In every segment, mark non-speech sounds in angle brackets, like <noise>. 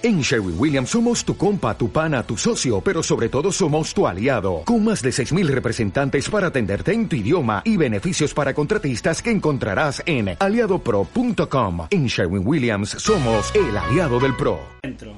En Sherwin Williams somos tu compa, tu pana, tu socio, pero sobre todo somos tu aliado, con más de 6.000 representantes para atenderte en tu idioma y beneficios para contratistas que encontrarás en aliadopro.com. En Sherwin Williams somos el aliado del PRO. Dentro.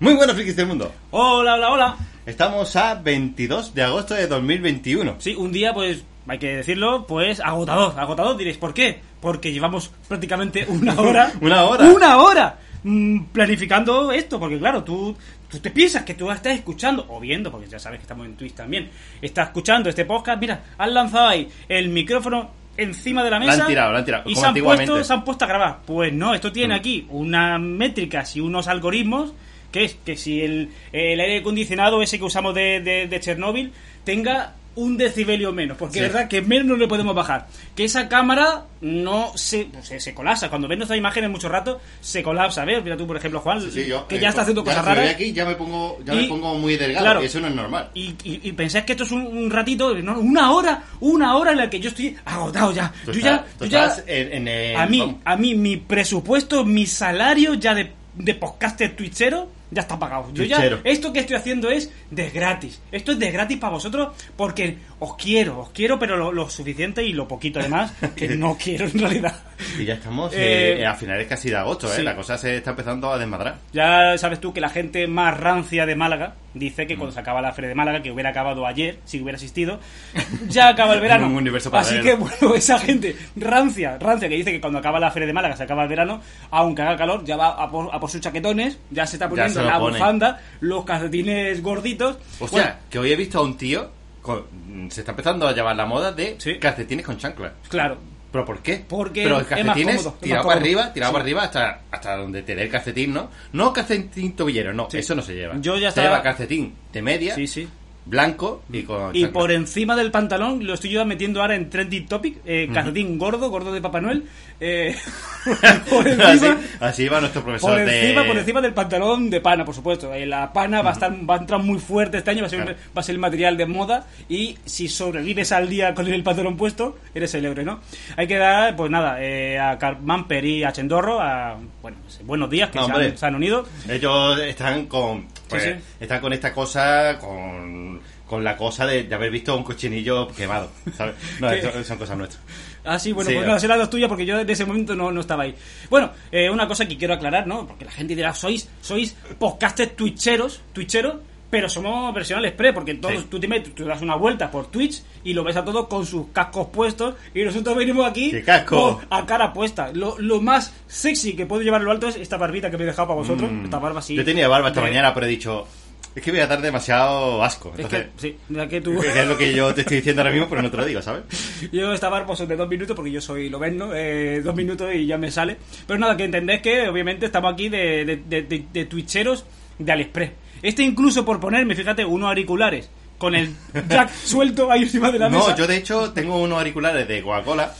Muy buenos frikis del mundo. Hola, hola, hola. Estamos a 22 de agosto de 2021. Sí, un día, pues, hay que decirlo, pues agotador. Agotador, diréis, ¿por qué? Porque llevamos prácticamente una hora. <laughs> Una hora. ¡Una hora! mm, planificando esto, porque claro, tú, tú te piensas que tú estás escuchando, o viendo, porque ya sabes que estamos en Twitch también, estás escuchando este podcast, mira, han lanzado ahí el micrófono encima de la mesa han tirado, lo han tirado, y se han, puesto, se han puesto a grabar. Pues no, esto tiene Mm. aquí unas métricas y unos algoritmos que es que si el, el aire acondicionado ese que usamos de, de, de Chernóbil tenga un decibelio menos, porque Sí. es verdad que menos no le podemos bajar. Que esa cámara no se, se, se colapsa. Cuando ves nuestras imágenes mucho rato, se colapsa. ¿Ves? Mira tú, por ejemplo, Juan, Sí, sí, yo, que eh, ya está haciendo ya cosas raras. aquí ya me pongo, ya Y- me pongo muy delgado, claro. y eso no es normal. Y, y, y pensáis que esto es un, un ratito, no, una hora, una hora en la que yo estoy agotado ya. Tú yo estás- ya, tú yo ya- estás en, en el- a mí, vamos, a mí mi presupuesto, mi salario ya de, de podcaster twitchero ya está pagado. Yo ya, esto que estoy haciendo es de gratis. Esto es de gratis para vosotros porque os quiero, os quiero, pero lo, lo suficiente y lo poquito además <laughs> que no quiero en realidad. Y ya estamos Eh, eh, a finales casi de agosto, ¿eh? La cosa se está empezando a desmadrar. Ya sabes tú que la gente más rancia de Málaga dice Mm. que cuando se acaba la feria de Málaga, que hubiera acabado ayer, si hubiera asistido, <laughs> ya acaba el verano. <laughs> Un universo Así que, bueno, esa gente rancia, rancia, que dice que cuando acaba la feria de Málaga se acaba el verano, aunque haga calor, ya va a por, a por sus chaquetones, ya se está poniendo lo la pone. bufanda, los calcetines gorditos. Hostia, Bueno, que hoy he visto a un tío, con- se está empezando a llevar la moda de Sí. calcetines con chancla. claro, ¿Pero por qué? Porque Pero es más calcetines cómodo, tirado para arriba, tirado Sí. para arriba hasta, hasta donde te dé el calcetín, ¿no? No calcetín tobillero, no, Sí. eso no se lleva. Yo ya se estaba- lleva calcetín de media, sí, sí. blanco y con Y chancla. por encima del pantalón lo estoy yo metiendo ahora en trending topic, eh, calcetín gordo, gordo de Papá Noel. Eh, <laughs> por encima, así, así va nuestro profesor por encima, de... por encima del pantalón de pana, por supuesto. Eh, La pana va a estar, va a entrar muy fuerte este año, va a ser, Claro. va a ser el material de moda y si sobrevives al día con el pantalón puesto, eres el héroe, ¿no? Hay que dar, pues nada, eh, a Carmamper y a Chendorro, a, bueno, pues, buenos días que No, se, han, se han unido. Ellos están con... pues, Sí, sí. Están con esta cosa, con, con la cosa de, de haber visto un cochinillo quemado, ¿sabes? No, <laughs> son cosas nuestras. Ah, sí, bueno, Sí, pues no, será la tuya porque yo en ese momento no, no estaba ahí. Bueno, eh, una cosa que quiero aclarar, ¿no? Porque la gente dirá, sois, sois podcasters twitcheros, twitcheros, pero somos versionales pre, porque todos, Sí. tú te metes, tú das una vuelta por Twitch y lo ves a todos con sus cascos puestos y nosotros venimos aquí ¡Qué casco! con- a cara puesta. Lo, lo más sexy que puedo llevar lo alto es esta barbita que me he dejado para vosotros, Mm. esta barba así. Yo tenía barba esta de- mañana, pero he dicho, es que voy a dar demasiado asco. Es Entonces, que, sí, ya que tú... es lo que yo te estoy diciendo ahora mismo, pero no te lo digo, ¿sabes? <laughs> Yo esta barba son de dos minutos porque yo soy lo ven, ¿no? Eh, dos minutos y ya me sale. Pero nada, que entendés que obviamente estamos aquí de, de, de, de- de twitcheros de AliExpress. Este incluso por ponerme, fíjate, unos auriculares con el <laughs> jack suelto ahí encima de la mesa. No, yo de hecho tengo unos auriculares de Coca-Cola,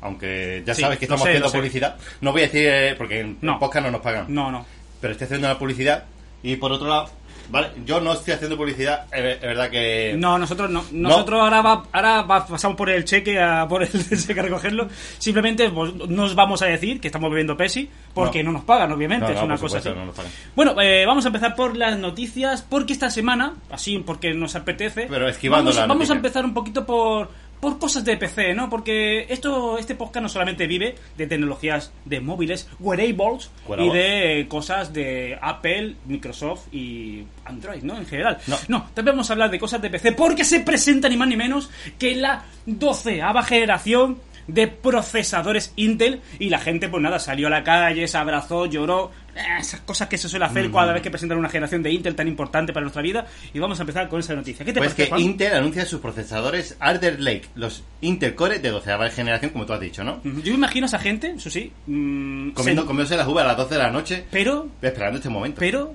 aunque ya Sí, sabes que estamos sé, haciendo sé. publicidad. No voy a decir, eh, porque en No. podcast no nos pagan, No, no. pero estoy haciendo la publicidad. Y por otro lado, vale, yo no estoy haciendo publicidad, es verdad que... No, nosotros no. Nosotros ahora va, ahora va- pasamos por el cheque a por el <laughs> cheque a recogerlo. Simplemente pues, no os vamos a decir que estamos bebiendo Pepsi porque no, No. nos pagan, obviamente. No, es una cosa así. nos. Bueno, eh, vamos a empezar por las noticias porque esta semana, así porque nos apetece, Pero esquivando vamos, la vamos a empezar un poquito por por cosas de PC, ¿no? Porque esto este podcast no solamente vive de tecnologías de móviles, wearables y de eh, cosas de Apple, Microsoft y Android, ¿no? En general. No. también vamos a hablar de cosas de PC porque se presenta ni más ni menos que la doceava generación de procesadores Intel y la gente pues nada salió a la calle, se abrazó, lloró, eh, esas cosas que se suele hacer cada vez que presentan una generación de Intel tan importante para nuestra vida y vamos a empezar con esa noticia. ¿Qué te Pues parece, que Juan? Intel anuncia sus procesadores Alder Lake, los Intel Core de 12 generación, como tú has dicho, ¿no? Yo imagino a esa gente, eso sí, mm, Comiendo, comiéndose las uvas a las 12 de la noche, pero esperando este momento. pero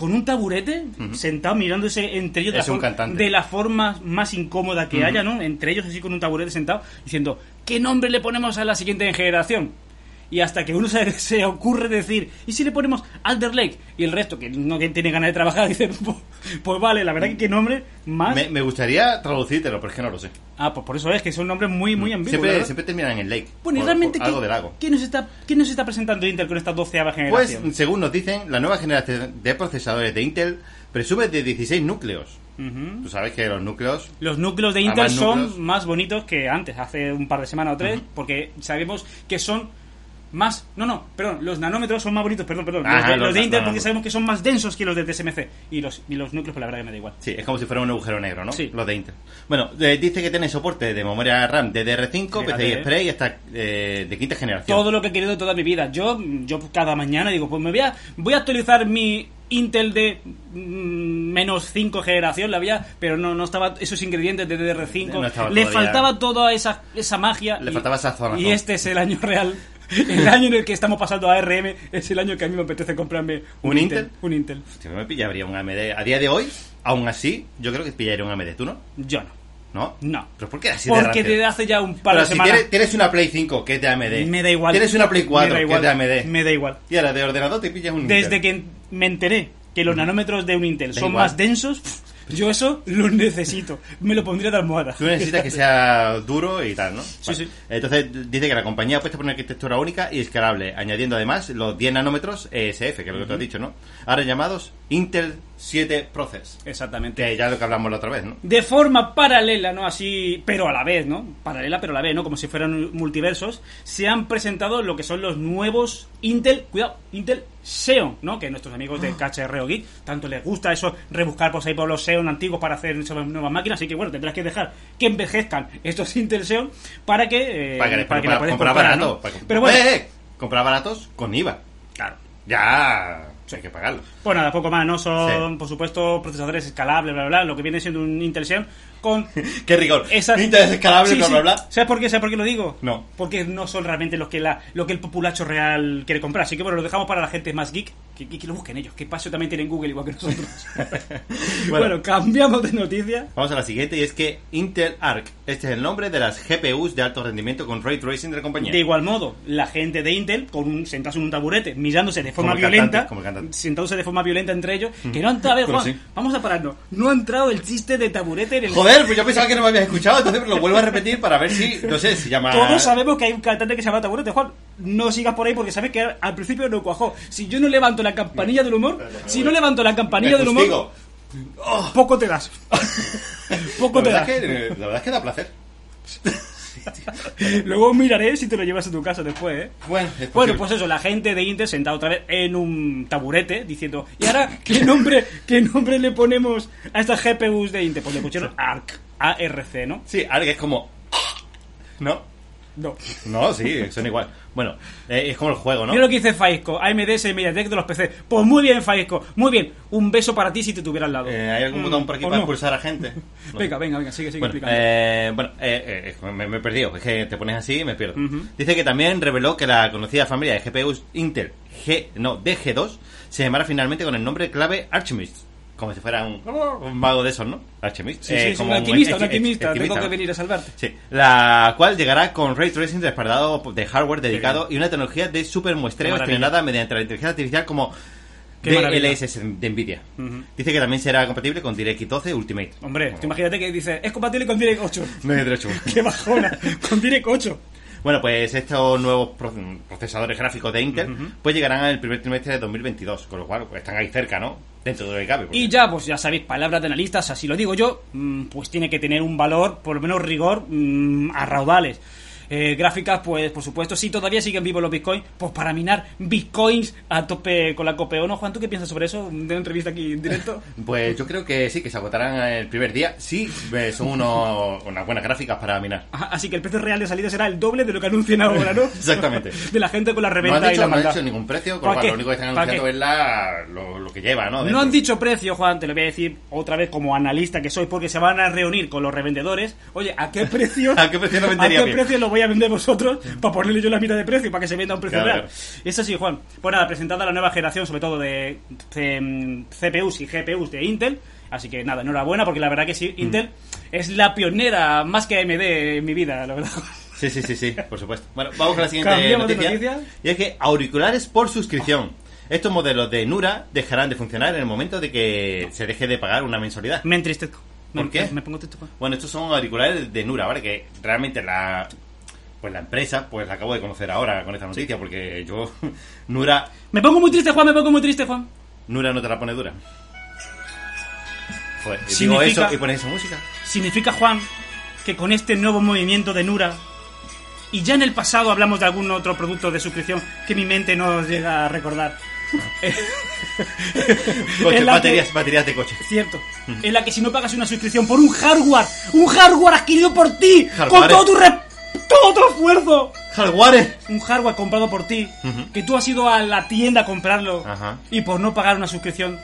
con un taburete sentado mirándose entre ellos de, la, de la forma más incómoda que haya, ¿no? Entre ellos así con un taburete sentado diciendo ¿qué nombre le ponemos a la siguiente generación? Y hasta que uno se, <laughs> se ocurre decir, ¿y si le ponemos Alder Lake? Y el resto, que no que tiene ganas de trabajar, <laughs> dicen, pues, pues vale, la verdad que qué nombre más... Me, me gustaría traducírtelo, pero es que no lo sé. Ah, pues por eso es que son nombres muy, muy ambiguos. Siempre, ¿verdad? siempre terminan en Lake. Bueno, y realmente, por algo ¿qué, de lago. ¿qué nos está, ¿qué nos está presentando Intel con esta doceava Pues, generación? según nos dicen, la nueva generación de procesadores de Intel presume de 16 núcleos. Tú sabes que los núcleos... Los núcleos de Intel son núcleos. más bonitos que antes, hace un par de semanas o tres, porque sabemos que son más... No, no, perdón, los nanómetros son más bonitos, perdón, perdón. los, Ajá, de, los los de Intel porque sabemos que son más densos que los de TSMC. Y los, y los núcleos, pues la verdad que me da igual. Sí, es como si fuera un agujero negro, ¿no? Sí. Los de Intel. Bueno, eh, dice que tiene soporte de memoria RAM DDR5, Fíjate, PCI. Express y hasta eh, de quinta generación. Todo lo que he querido toda mi vida. Yo, yo cada mañana digo, pues me voy a, voy a actualizar mi Intel de mm, menos 5 generación, la había, pero no, no estaba esos ingredientes de DDR5. No Le todavía. faltaba toda esa, esa magia. Le y- faltaba esa zona, Y ¿no? este es el año real. <laughs> El año en el que estamos pasando a ARM es el año que a mí me apetece comprarme ¿Un Intel? Un Intel. Hostia, me pillaría un AMD. A día de hoy, aún así, yo creo que pillaría un AMD. ¿Tú no? Yo no. ¿No? No. ¿Pero por qué así de Porque rancio? desde hace ya un par Pero de si semanas. tienes, tienes una Play 5 que es de AMD. Me da igual. Tienes una Play 4 Me da que es de AMD. Me da igual. Y ahora de ordenador te pillas un Desde Intel. que me enteré que los nanómetros de un Intel Da son igual. más densos, pff, yo eso lo necesito. Me lo pondría de almohada. Tú necesitas que sea duro y tal, ¿no? Sí, sí. Entonces dice que la compañía apuesta por una arquitectura única y escalable, añadiendo además los 10 nanómetros ESF, que es lo que tú has dicho, ¿no? Ahora llamados Intel 7 Process. Exactamente. Que ya es lo que hablamos la otra vez, ¿no? De forma paralela, ¿no? Así, pero a la vez, ¿no? Paralela, pero a la vez, ¿no? Como si fueran multiversos. Se han presentado lo que son los nuevos Intel, cuidado, Intel Xeon, ¿no? Que nuestros amigos de KHR o Geek tanto les gusta eso, rebuscar por ahí por los Xeon antiguos para hacer esas nuevas máquinas. Así que bueno, tendrás que dejar que envejezcan estos Intel Xeon para que, eh, para que, para que para la comprar comprar, barato. ¿no? para que- Pero bueno, ¡Eh, eh! comprar baratos con IVA. claro. Ya hay que pagarlo. Pues nada, poco más, ¿no? Son, Sí. por supuesto, procesadores escalables, bla, bla, bla, lo que viene siendo un Intel Xeon con <laughs> Qué rigor. esas... Intel es escalable, Sí, bla, sí. bla, bla. ¿Sabes por qué? ¿Sabes por qué lo digo? No. Porque no son realmente los que la, lo que el populacho real quiere comprar. Así que bueno, lo dejamos para la gente más geek, que, que- que lo busquen ellos, que paso también tienen Google igual que nosotros. <laughs> <laughs> bueno, Bueno. cambiamos de noticia. Vamos a la siguiente y es que Intel Arc. Este es el nombre de las GPUs de alto rendimiento con ray tracing de la compañía. De igual modo, la gente de Intel, con un, sentados en un taburete, mirándose de forma Como violenta, cantante, sentándose de forma violenta entre ellos, que no ha entrado, Juan, sí. vamos a pararnos, no ha entrado el chiste de taburete en el... Joder, pues yo pensaba que no me habías escuchado, entonces lo vuelvo a repetir para ver si, no sé, si llama... Todos sabemos que hay un cantante que se llama Taburete, Juan. No sigas por ahí porque sabes que al principio no cuajó. Si yo no levanto la campanilla del humor, si no levanto la campanilla del humor, poco te das. <laughs> poco te das. que, la verdad es que da placer. <laughs> <laughs> Luego miraré si te lo llevas a tu casa después, ¿eh? Bueno, es Bueno, pues eso, la gente de Intel sentada otra vez en un taburete diciendo, ¿y ahora qué nombre, qué nombre le ponemos a estas GPUs de Intel? Pues le pusieron ARC, ARC, ¿no? Sí, que es como... ¿No? No. No, sí, son igual. Bueno, eh, es como el juego, ¿no? Mira lo que dice Faisco, AMD es el MediaTek de los PC. Pues muy bien, Faisco, muy bien. Un beso para ti si te tuviera al lado. Eh, ¿Hay algún Mm, botón por aquí ¿o para no? expulsar a gente? <laughs> No Venga, venga, venga, sigue, sigue Bueno, explicando. eh, bueno eh, eh, me, me he perdido. Es que te pones así y me pierdo. Ujú. Dice que también reveló que la conocida familia de GPUs Intel G, no, DG2 se llamará finalmente con el nombre clave Archimist. Como si fuera un, un mago de esos, ¿no? Archimist. sí, Eh, sí, sí, como un alquimista, un alquimista. Tengo que venir a salvarte. Sí, la cual llegará con ray tracing respaldado de hardware dedicado y una tecnología de super muestreo estrenada mediante la inteligencia artificial como. DLSS de Nvidia. Dice que también será compatible con DirectX 12 Ultimate. Hombre, imagínate que dice, es compatible con DirectX 8. No hay derecho. <laughs> ¡Qué bajona! Con DirectX 8. Bueno, pues estos nuevos pro- procesadores gráficos de Intel pues llegarán en el primer trimestre de 2022, con lo cual pues, están ahí cerca, ¿no? Dentro de lo que cabe. porque- Y ya, pues ya sabéis, palabras de analistas, así lo digo yo, mm, pues tiene que tener un valor, por lo menos rigor, mm, a raudales. Eh, gráficas, pues por supuesto, si todavía siguen vivos los bitcoins, pues para minar bitcoins a tope con la copeo, ¿no? Juan, ¿tú qué piensas sobre eso? De una entrevista aquí en directo. <laughs> Pues yo creo que sí, que se agotarán el primer día. Sí, eh, son unos, <laughs> unas buenas gráficas para minar. Ajá, Así que el precio real de salida será el doble de lo que anuncian ahora, ¿no? <laughs> Exactamente. De la gente con la No reventa y la no han dicho ningún precio, con lo único que están ¿Para anunciando es la, lo, lo que lleva, ¿no? No han dicho precio, Juan, te lo voy a decir otra vez como analista que soy, porque se van a reunir con los revendedores. Oye, ¿a qué precio? ¿A qué precio lo ¿A vendería qué bien? precio lo voy a vender vosotros para ponerle yo la mitad de precio para que se venda a un precio Claro. real? Eso sí, Juan. Pues nada, presentada la nueva generación, sobre todo de C- CPUs y GPUs de Intel. Así que nada, enhorabuena, porque la verdad que Mm. sí, Intel es la pionera más que AMD en mi vida, la verdad. Sí, sí, sí, sí, por supuesto. Bueno, vamos con la siguiente noticia. noticia. Y es que auriculares por suscripción. Estos modelos de Nura dejarán de funcionar en el momento de que se deje de pagar una mensualidad. Me entristezco. Me- ¿Por qué? Me pongo triste. Juan. Bueno, estos son auriculares de Nura, ¿vale? Que realmente la pues la empresa, pues la acabo de conocer ahora con esta noticia, porque yo <laughs> Nura Me pongo muy triste, Juan, me pongo muy triste, Juan. Nura no te la pone dura. Digo Significa- eso y pones esa música. Significa, Juan, que con este nuevo movimiento de Nura, y ya en el pasado hablamos de algún otro producto de suscripción que mi mente no llega a recordar. <laughs> Coche, baterías, que- baterías de coche. Cierto. En la que si no pagas una suscripción por un hardware, un hardware adquirido por ti, con Hardware. todo tu re- todo tu esfuerzo, ¡Jaguares! un hardware comprado por ti, que tú has ido a la tienda a comprarlo Ajá. y por no pagar una suscripción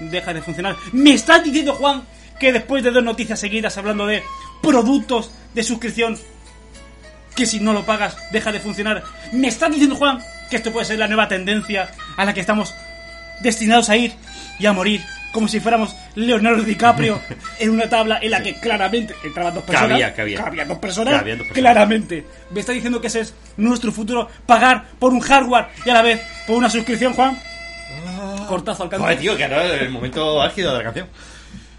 deja de funcionar. ¿Me estás diciendo, Juan, que después de dos noticias seguidas hablando de productos de suscripción, que si no lo pagas deja de funcionar? ¿Me estás diciendo, Juan, que esto puede ser la nueva tendencia a la que estamos destinados a ir y a morir? Como si fuéramos Leonardo DiCaprio <laughs> en una tabla en la que claramente entraban dos personas. Cabía, cabía. dos personas. Cabían dos personas. Claramente. Me está diciendo que ese es nuestro futuro. Pagar por un hardware y a la vez por una suscripción, Juan. Cortazo al canto. Joder, tío, que ahora es el momento álgido de la canción.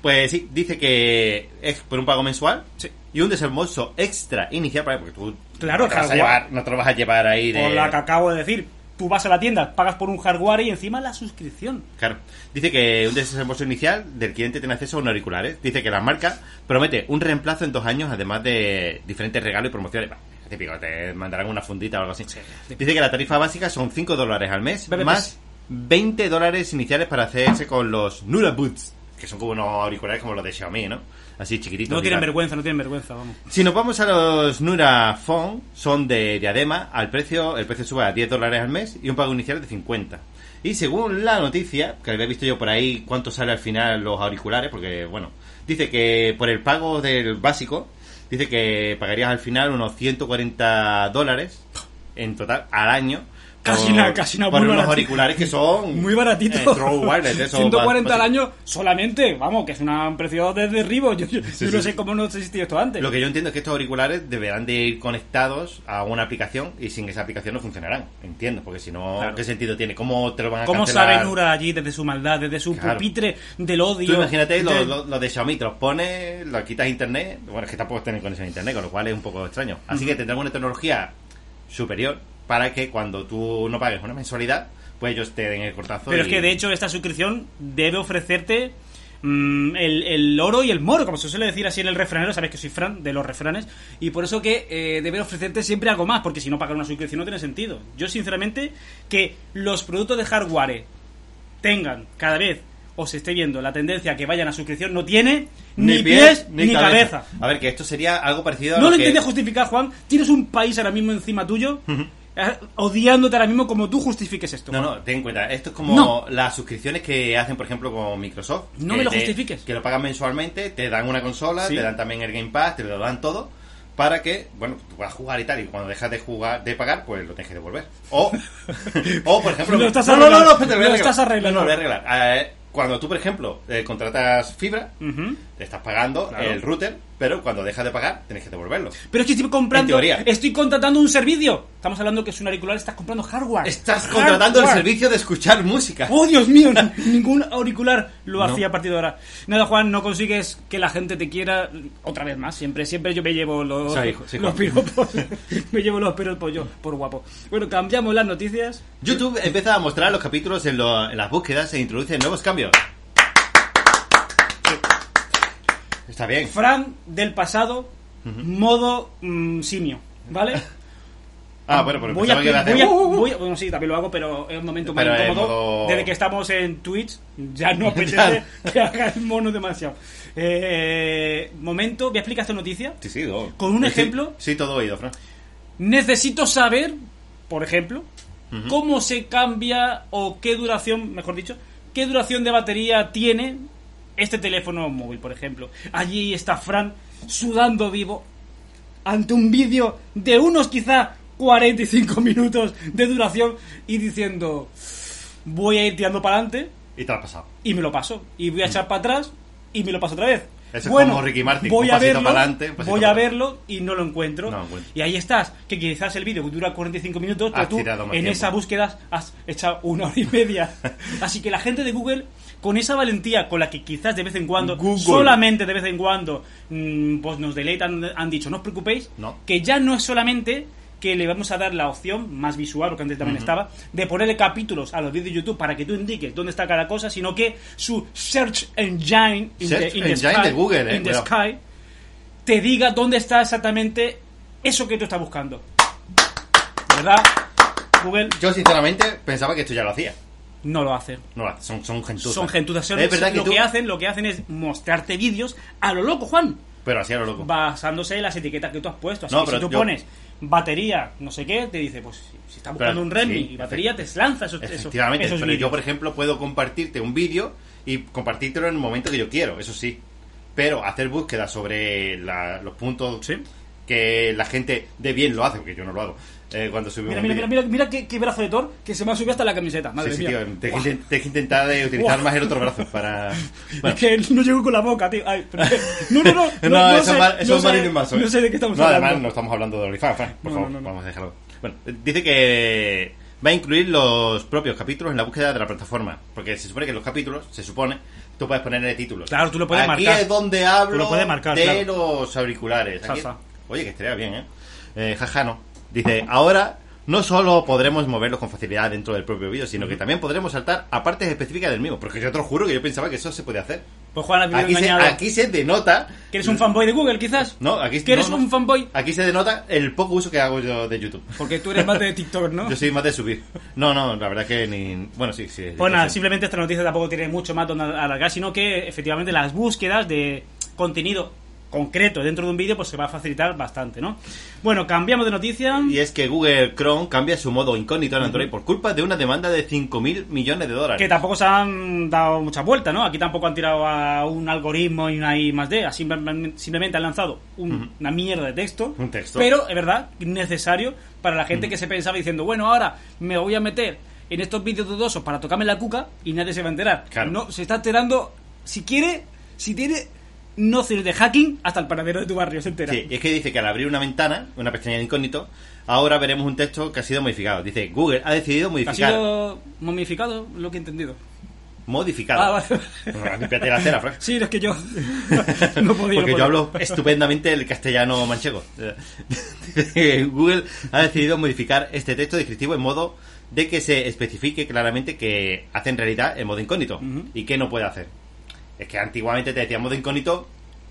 Pues sí, dice que es por un pago mensual Sí. y un desembolso extra inicial, para- porque tú Claro, no, te vas a llevar, no te lo vas a llevar ahí de... Por la que acabo de decir. Tú vas a la tienda, pagas por un hardware y encima la suscripción. Claro. Dice que un desembolso inicial del cliente tiene acceso a unos auriculares. Dice que la marca promete un reemplazo en dos años, además de diferentes regalos y promociones. Bah, típico, te mandarán una fundita o algo así. Dice que la tarifa básica son 5 dólares al mes, Bebe, más 20 dólares iniciales para hacerse con los Nura Boots, que son como unos auriculares como los de Xiaomi, ¿no? Así chiquititos. No tienen vergüenza, no tienen vergüenza, vamos. Si nos vamos a los Nura Phone, son de diadema, al precio, el precio sube a 10 dólares al mes y un pago inicial de 50. Y según la noticia, que había visto yo por ahí cuánto sale al final los auriculares, porque bueno, dice que por el pago del básico, dice que pagarías al final unos 140 dólares en total al año. Casi nada, casi nada, unos auriculares que son... Muy baratito. eh, Wireless, eso, 140 al año solamente, vamos, que es una- un precio de derribo. Yo, yo- Sí, yo sí, no sé cómo no existía esto antes. Lo que yo entiendo es que estos auriculares deberán de ir conectados a una aplicación y sin esa aplicación no funcionarán. Entiendo, porque si no, Claro. ¿qué sentido tiene? ¿Cómo te lo van a ¿Cómo cancelar? sabe Nura allí desde su maldad, desde su Claro. pupitre del odio? Tú imagínate de- lo- lo de Xiaomi, te los pones, lo quitas a internet. Bueno, es que tampoco tienen conexión a internet, con lo cual es un poco extraño. Así que tendrán una tecnología superior para que cuando tú no pagues una mensualidad, pues ellos te den el cortazo. Pero es que de hecho esta suscripción debe ofrecerte mm, el, el oro y el moro, como se suele decir así en el refranero, sabes que soy fan de los refranes, y por eso que eh, debe ofrecerte siempre algo más, porque si no pagar una suscripción no tiene sentido. Yo sinceramente que los productos de hardware tengan cada vez o se esté viendo la tendencia a que vayan a suscripción no tiene ni, pies, ni, cabeza. A ver, que esto sería algo parecido a No lo que... intenté justificar, Juan. Tienes un país ahora mismo encima tuyo, odiándote ahora mismo como tú justifiques esto. No, no, ten en cuenta, esto es como No. las suscripciones que hacen, por ejemplo, con Microsoft. No me lo te- justifiques. Que lo pagan mensualmente, te dan una consola, Sí. te dan también el Game Pass, te lo dan todo, para que, bueno, tú puedas jugar y tal, y cuando dejas de jugar, de pagar, pues lo tienes que devolver. O, <laughs> o por ejemplo... Lo estás no, no, no, no, espérate, lo voy a Lo estás arreglando. No, lo voy a arreglar. Eh, cuando tú, por ejemplo, eh, contratas fibra. Te estás pagando Claro. el router, pero cuando dejas de pagar, tienes que devolverlo. Pero es que estoy comprando. En teoría. Estoy contratando un servicio. Estamos hablando que es un auricular, estás comprando hardware. Estás contratando el Hardware. servicio de escuchar música. ¡Oh, Dios mío! ni- <laughs> Ningún auricular lo No. hacía a partir de ahora. Nada, Juan, no consigues que la gente te quiera otra vez más. Siempre, siempre yo me llevo los, Sí, hijo, sí, los piropos. <laughs> me llevo los piropos yo, por guapo. Bueno, cambiamos las noticias. YouTube empieza a mostrar los capítulos en, lo- en las búsquedas e introduce nuevos cambios. Está bien. Fran del pasado, modo mm, simio, ¿vale? <laughs> Ah, bueno, pero voy a, que voy a- voy a- bueno, sí, también lo hago, pero es un momento en incómodo. modo- Desde que estamos en Twitch, ya no <laughs> apetece que haga el mono demasiado. Eh, momento, voy a explicar esta noticia. Sí, sí, do- ¿Con un Sí, ejemplo? Sí, todo oído, Fran. Necesito saber, por ejemplo, cómo se cambia o qué duración, mejor dicho, qué duración de batería tiene este teléfono móvil, por ejemplo. Allí está Fran sudando vivo ante un vídeo de unos quizá 45 minutos de duración y diciendo voy a ir tirando para adelante Y te lo has pasado. y me lo paso y voy a echar para atrás y me lo paso otra vez Eso es bueno, como Ricky Martin, voy un a verlo, para adelante, un voy a verlo y no lo encuentro. No lo encuentro. Y ahí estás, que quizás el vídeo dura 45 minutos, pero tú en tiempo. esa búsqueda has echado una hora y media. <laughs> Así que la gente de Google, con esa valentía con la que quizás de vez en cuando, Google. solamente de vez en cuando, mm, pues nos deleitan, han dicho, no os preocupéis, No. que ya no es solamente que le vamos a dar la opción más visual, lo que antes también estaba, de ponerle capítulos a los vídeos de YouTube para que tú indiques dónde está cada cosa, sino que su search engine in Search the, in the engine sky, de Google, eh, in the sky, te diga dónde está exactamente eso que tú estás buscando. ¿Verdad? Google Yo, sinceramente, pensaba que esto ya lo hacía. No lo hace. No son, son gentuzas. Son gentuzas. Son- Es verdad que lo tú... que hacen, lo que hacen es mostrarte vídeos a lo loco, Juan, Pero así a lo loco. basándose en las etiquetas que tú has puesto. Así No, que pero si tú yo- pones batería, no sé qué, te dice, pues si, estás buscando Pero, un Redmi sí, y batería, te lanza esos, Efectivamente, esos pero yo, por ejemplo, puedo compartirte un vídeo y compartírtelo en el momento que yo quiero, eso sí. Pero hacer búsqueda sobre la- los puntos Sí. Que la gente de bien lo hace, porque yo no lo hago, eh, cuando Mira, mira, mira, mira, mira qué, qué brazo de Thor que se me ha subido hasta la camiseta. Madre Sí, sí, mía. tío, te Buah. que intent- te que intentar de utilizar más el otro brazo para... <laughs> Bueno, Es que no llego con la boca, tío. Ay, pero- no, no, no. <laughs> no, no, no eso sé, es Mar- eso no es sé- Manson. No sé de qué estamos No, hablando. además no estamos hablando de OnlyFans, Fran, por No, favor, no, no. vamos a dejarlo. Bueno, eh, dice que va a incluir los propios capítulos en la búsqueda de la plataforma, porque se supone que los capítulos, se supone, tú puedes ponerle títulos. Claro, tú lo puedes Aquí marcar. es donde hablo Tú lo puedes marcar, de claro. los auriculares. Aquí-. Oye, que estaría bien, ¿eh? eh jaja, no. Dice, ahora no solo podremos moverlos con facilidad dentro del propio vídeo, sino que también podremos saltar a partes específicas del mismo. Porque yo te lo juro que yo pensaba que eso se podía hacer. Pues Juan, Aquí se, aquí se denota Que eres un fanboy de Google, quizás. no, aquí Que eres no, no. un fanboy. Aquí se denota el poco uso que hago yo de YouTube. Porque tú eres más de TikTok, ¿no? <laughs> Yo soy más de subir. No, no, la verdad que ni. Bueno, sí, sí. Pues nada, simplemente esta noticia tampoco tiene mucho más donde alargar, sino que efectivamente las búsquedas de contenido concreto dentro de un vídeo pues se va a facilitar bastante, ¿no? Bueno, cambiamos de noticia. Y es que Google Chrome cambia su modo incógnito en Android por culpa de una demanda de 5.000 millones de dólares. Que tampoco se han dado muchas vueltas, ¿no? Aquí tampoco han tirado a un algoritmo y una I más D, simplemente, han lanzado un- una mierda de texto. Un texto. Pero, es verdad, necesario para la gente que se pensaba diciendo, bueno, ahora me voy a meter en estos vídeos dudosos para tocarme la cuca y nadie se va a enterar. Claro. No, se está enterando, si quiere, si tiene nociones de hacking, hasta el paradero de tu barrio se entera. Sí, y es que dice que al abrir una ventana, una pestaña de incógnito, ahora veremos un texto que ha sido modificado. Dice, Google ha decidido ¿Ha modificar. sido momificado? Lo que he entendido. Modificado. Ah, vale. <laughs> Límpiate la cera, Frank. Sí, es que yo <laughs> no podía. Porque no yo hablo estupendamente el castellano manchego. <laughs> Google ha decidido modificar este texto descriptivo en modo de que se especifique claramente que hace en realidad el modo incógnito y que no puede hacer. Es que antiguamente te decía modo incógnito,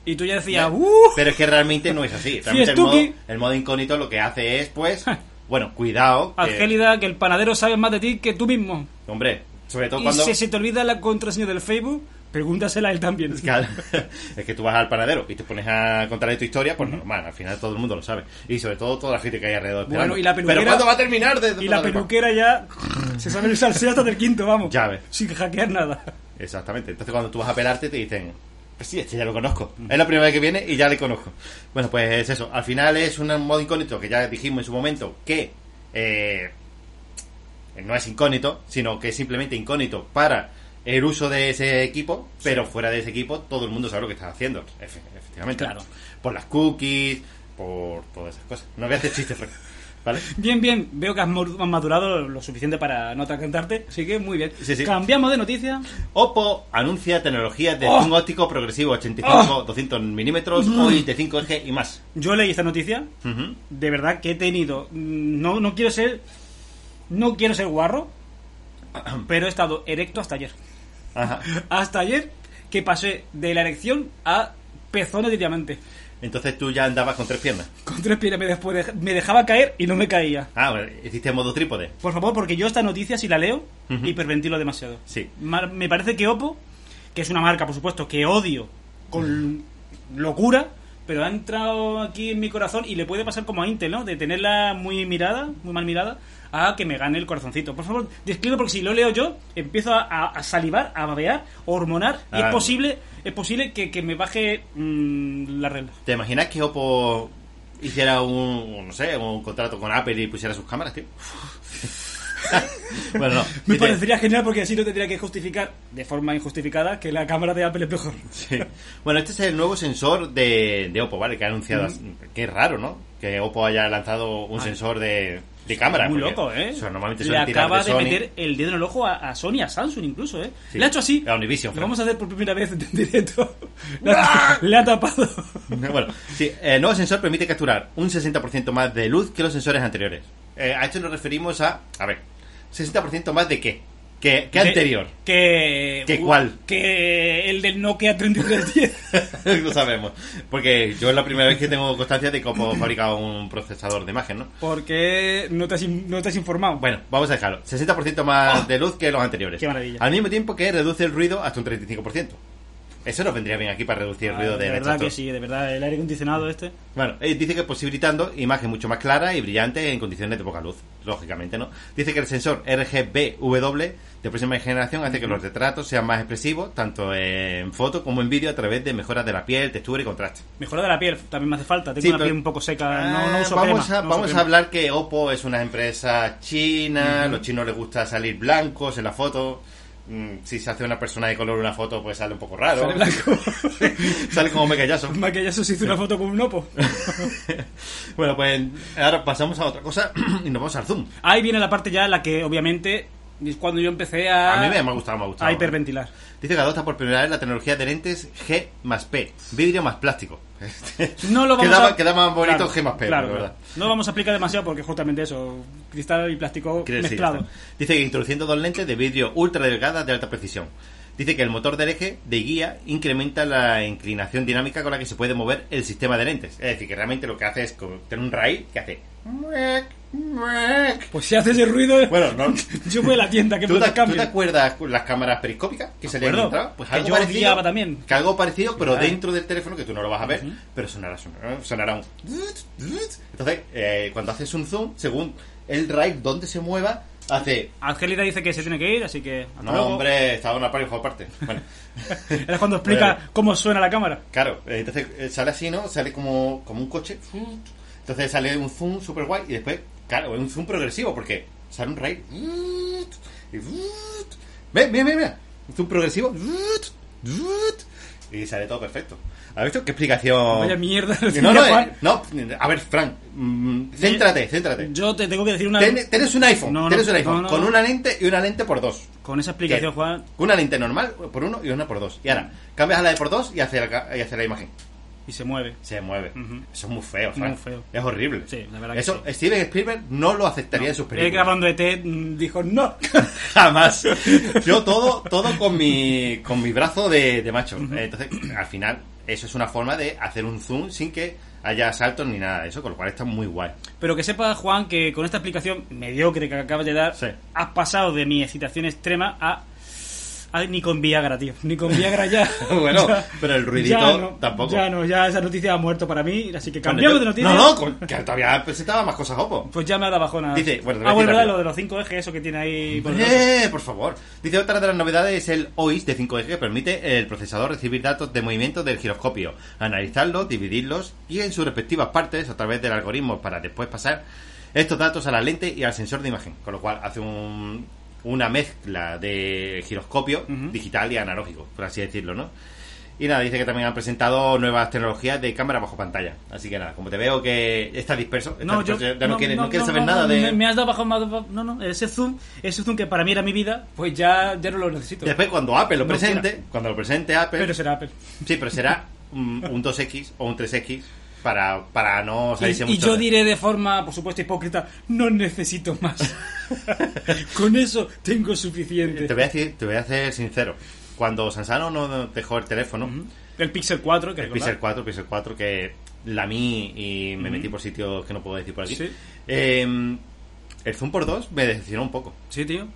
Y tú ya decías, ¿eh? ¡uh! pero es que realmente no es así. <laughs> Realmente el modo, el modo incógnito lo que hace es, pues, bueno, cuidado. que- Argélida, que el panadero sabe más de ti que tú mismo. hombre, sobre todo Y cuando... si se te olvida la contraseña del Facebook, pregúntasela a él también. <laughs> Claro. es que tú vas al panadero y te pones a contarle tu historia, pues normal, al final todo el mundo lo sabe. Y sobre todo toda la gente que hay alrededor esperando. Bueno, y la peluquera- Pero ¿cuándo va a terminar? de- Y la peluquera ya se sabe el salseo hasta del quinto, vamos. Ya ves. Sin hackear nada. Exactamente. Entonces cuando tú vas a pelarte te dicen, pues sí, este ya lo conozco. Es la primera vez que viene y ya le conozco. Bueno, pues es eso. Al final es un modo incógnito que ya dijimos en su momento que eh, no es incógnito, sino que es simplemente incógnito para el uso de ese equipo, pero fuera de ese equipo todo el mundo sabe lo que estás haciendo. Efe- efectivamente. Claro. Por las cookies, por todas esas cosas. No voy a hacer chistes, ¿vale? Bien, bien. Veo que has madurado lo suficiente para no atracantarte. Así que muy bien. Sí, sí. Cambiamos de noticia. Oppo anuncia tecnología de Oh. zoom óptico progresivo 85, 200 milímetros, hoy de 5 eje y más. Yo leí esta noticia. De verdad que he tenido. mm, No, no quiero ser. No quiero ser guarro. <clears throat> Pero he estado erecto hasta ayer. Ajá. Hasta ayer que pasé de la erección a pezones de diamante. Entonces tú ya andabas con tres piernas. Con tres piernas me, después me dejaba caer y no me caía. Ah, bueno, hiciste modo trípode. Por favor, porque yo esta noticia, si la leo, Ujú. hiperventilo demasiado. Sí. Me parece que Oppo, que es una marca, por supuesto, que odio con locura, pero ha entrado aquí en mi corazón y le puede pasar como a Intel, ¿no? De tenerla muy mirada, muy mal mirada, a que me gane el corazoncito. Por favor, describe porque si lo leo yo, empiezo a, a- salivar, a babear, a hormonar, y Ah. es posible, es posible que, que me baje mm, la regla. ¿Te imaginas que Oppo hiciera un, no sé, un contrato con Apple y pusiera sus cámaras, tío? <laughs> bueno, no. Me parecería genial porque así no tendría que justificar de forma injustificada que la cámara de Apple es mejor. Sí. Bueno, este es el nuevo sensor de, de Oppo, ¿vale? Que ha anunciado. Qué raro, ¿no? Que Oppo haya lanzado un sensor de, de cámara. Muy loco, ¿eh? eso normalmente Le acaba de meter el dedo en el ojo a, a Sony, a Samsung incluso, ¿eh? Sí. Le ha hecho así. A Univision, Lo vamos a hacer por primera vez en <laughs> directo. Le <laughs> ha, le ha tapado. Bueno, sí, el nuevo sensor permite capturar un 60% más de luz que los sensores anteriores. Eh, a esto nos referimos a. A ver, ¿60% más de qué? ¿Qué, qué anterior? Que, ¿Que cuál? Que el del Nokia 3310. <laughs> Lo sabemos. Porque yo es la primera vez que tengo constancia de cómo fabricado un procesador de imagen, ¿no? Porque no te has, no te has informado. Bueno, vamos a dejarlo. 60% más de luz que los anteriores. Oh. Qué maravilla. Al mismo tiempo que reduce el ruido hasta un 35%. Eso nos vendría bien aquí para reducir el ruido Ah, de, de la verdad que sí, de verdad. El aire acondicionado este. Bueno, eh, dice que posibilitando imagen mucho más clara y brillante en condiciones de poca luz, lógicamente, ¿no? Dice que el sensor RGBW de próxima generación hace que los retratos sean más expresivos, tanto en foto como en vídeo, a través de mejoras de la piel, textura y contraste. Mejora de la piel también me hace falta. Tengo Sí, una pero- piel un poco seca. No, no Ah, uso vamos crema, a, no uso vamos a hablar que Oppo es una empresa china, los chinos les gusta salir blancos en la foto. Mm, si se hace una persona de color una foto, pues sale un poco raro. Sale blanco. <laughs> sale como mecallazo. Maquillazo se hizo una foto con un Oppo. <laughs> bueno, pues ahora pasamos a otra cosa <clears throat> y nos vamos al zoom. Ahí viene la parte ya en la que, obviamente, es cuando yo empecé a, A mí me ha gustado, me ha gustado. a hiperventilar. Dice que adopta por primera vez la tecnología de lentes G más P, vidrio más plástico. <laughs> No lo vamos queda, a... queda más bonito Claro, G más P, claro, la verdad. claro. No lo vamos a explicar demasiado porque justamente eso, cristal y plástico mezclado. Dice que introduciendo dos lentes de vidrio ultra delgadas de alta precisión. Dice que el motor del eje de guía incrementa la inclinación dinámica con la que se puede mover el sistema de lentes. Es decir, que realmente lo que hace es tener un raíl que hace... Pues si hace ese ruido, Bueno, no, <laughs> yo voy a la tienda que ¿Tú te, tú te acuerdas las cámaras periscópicas que se le acuerdo. encontraba? Pues Que algo yo parecido, también. Que algo parecido, pero dentro del teléfono, que tú no lo vas a ver, pero sonará, sonará, sonará un... Entonces, eh, cuando haces un zoom, según el rail donde se mueva, hace... Angelita dice que se tiene que ir, así que No, luego. hombre, estaba una parte aparte. Bueno, <laughs> Es cuando explica cómo suena la cámara. claro, eh, entonces eh, sale así, ¿no? Sale como, como un coche. Entonces sale un zoom super guay y después, claro, es un zoom progresivo porque sale un rail. Mira, mira, mira. Un zoom progresivo. Y sale todo perfecto. ¿Has visto qué explicación? Vaya mierda. No, no, eh, Juan. no, a ver, Frank, mm, céntrate, céntrate. Yo te tengo que decir una... Ten- Tienes un iPhone, No, un iPhone no, con una lente y una lente por dos. Con esa explicación, ¿Qué? Juan, Una lente normal por uno y una por dos. Y ahora, cambias a la de por dos y hace la, y hace la imagen. Y se mueve. Se mueve. Ujú. Eso es muy feo, Frank. Muy feo. Es horrible. Sí, la verdad que Eso, sí. Steven Spielberg no lo aceptaría en sus Él películas. grabando ET mm, dijo no. <laughs> Jamás. Yo todo, todo con mi, con mi brazo de, de macho. Entonces, <clears throat> al final, eso es una forma de hacer un zoom sin que haya saltos ni nada de eso, con lo cual está muy guay. Pero que sepa, Juan, que con esta explicación mediocre que acabas de dar, Sí. has pasado de mi excitación extrema a, ni con Viagra, tío. Ni con Viagra ya. <laughs> Bueno, <laughs> ya- pero el ruidito ya no, tampoco. Ya no, ya esa noticia ha muerto para mí, así que cambiamos de noticia. No, no, con- que todavía presentaba más cosas, Oppo. Pues ya me ha dado bajona. Dice, bueno, ah, bueno. Lo de los 5 ejes, eso que tiene ahí. por ¡Eh! Por favor. Dice otra de las novedades es el OIS de 5G que permite el procesador recibir datos de movimiento del giroscopio, analizarlos, dividirlos y en sus respectivas partes a través del algoritmo para después pasar estos datos a la lente y al sensor de imagen, con lo cual hace un- una mezcla de giroscopio digital y analógico, por así decirlo, ¿no? Y nada, dice que también han presentado nuevas tecnologías de cámara bajo pantalla. Así que nada, como te veo que está disperso, No, yo, ya no, quieres, no quieres saber nada de... me has dado bajo no no ese zoom ese zoom que para mí era mi vida pues ya ya no lo necesito. Después cuando Apple lo presente, cuando lo presente Apple, pero será Apple. Sí, pero será un, un 2X o un 3X para, para no y, salirse y mucho. yo de- diré de forma por supuesto hipócrita no necesito más <laughs> con eso tengo suficiente Te voy a decir, te voy a ser sincero. Cuando Sansano nos dejó el teléfono, el Pixel 4 que el Pixel 4, el Pixel 4 que la mi y me metí por sitios que no puedo decir por aquí. Sí. eh, el Zoom por 2 me decepcionó un poco. sí tío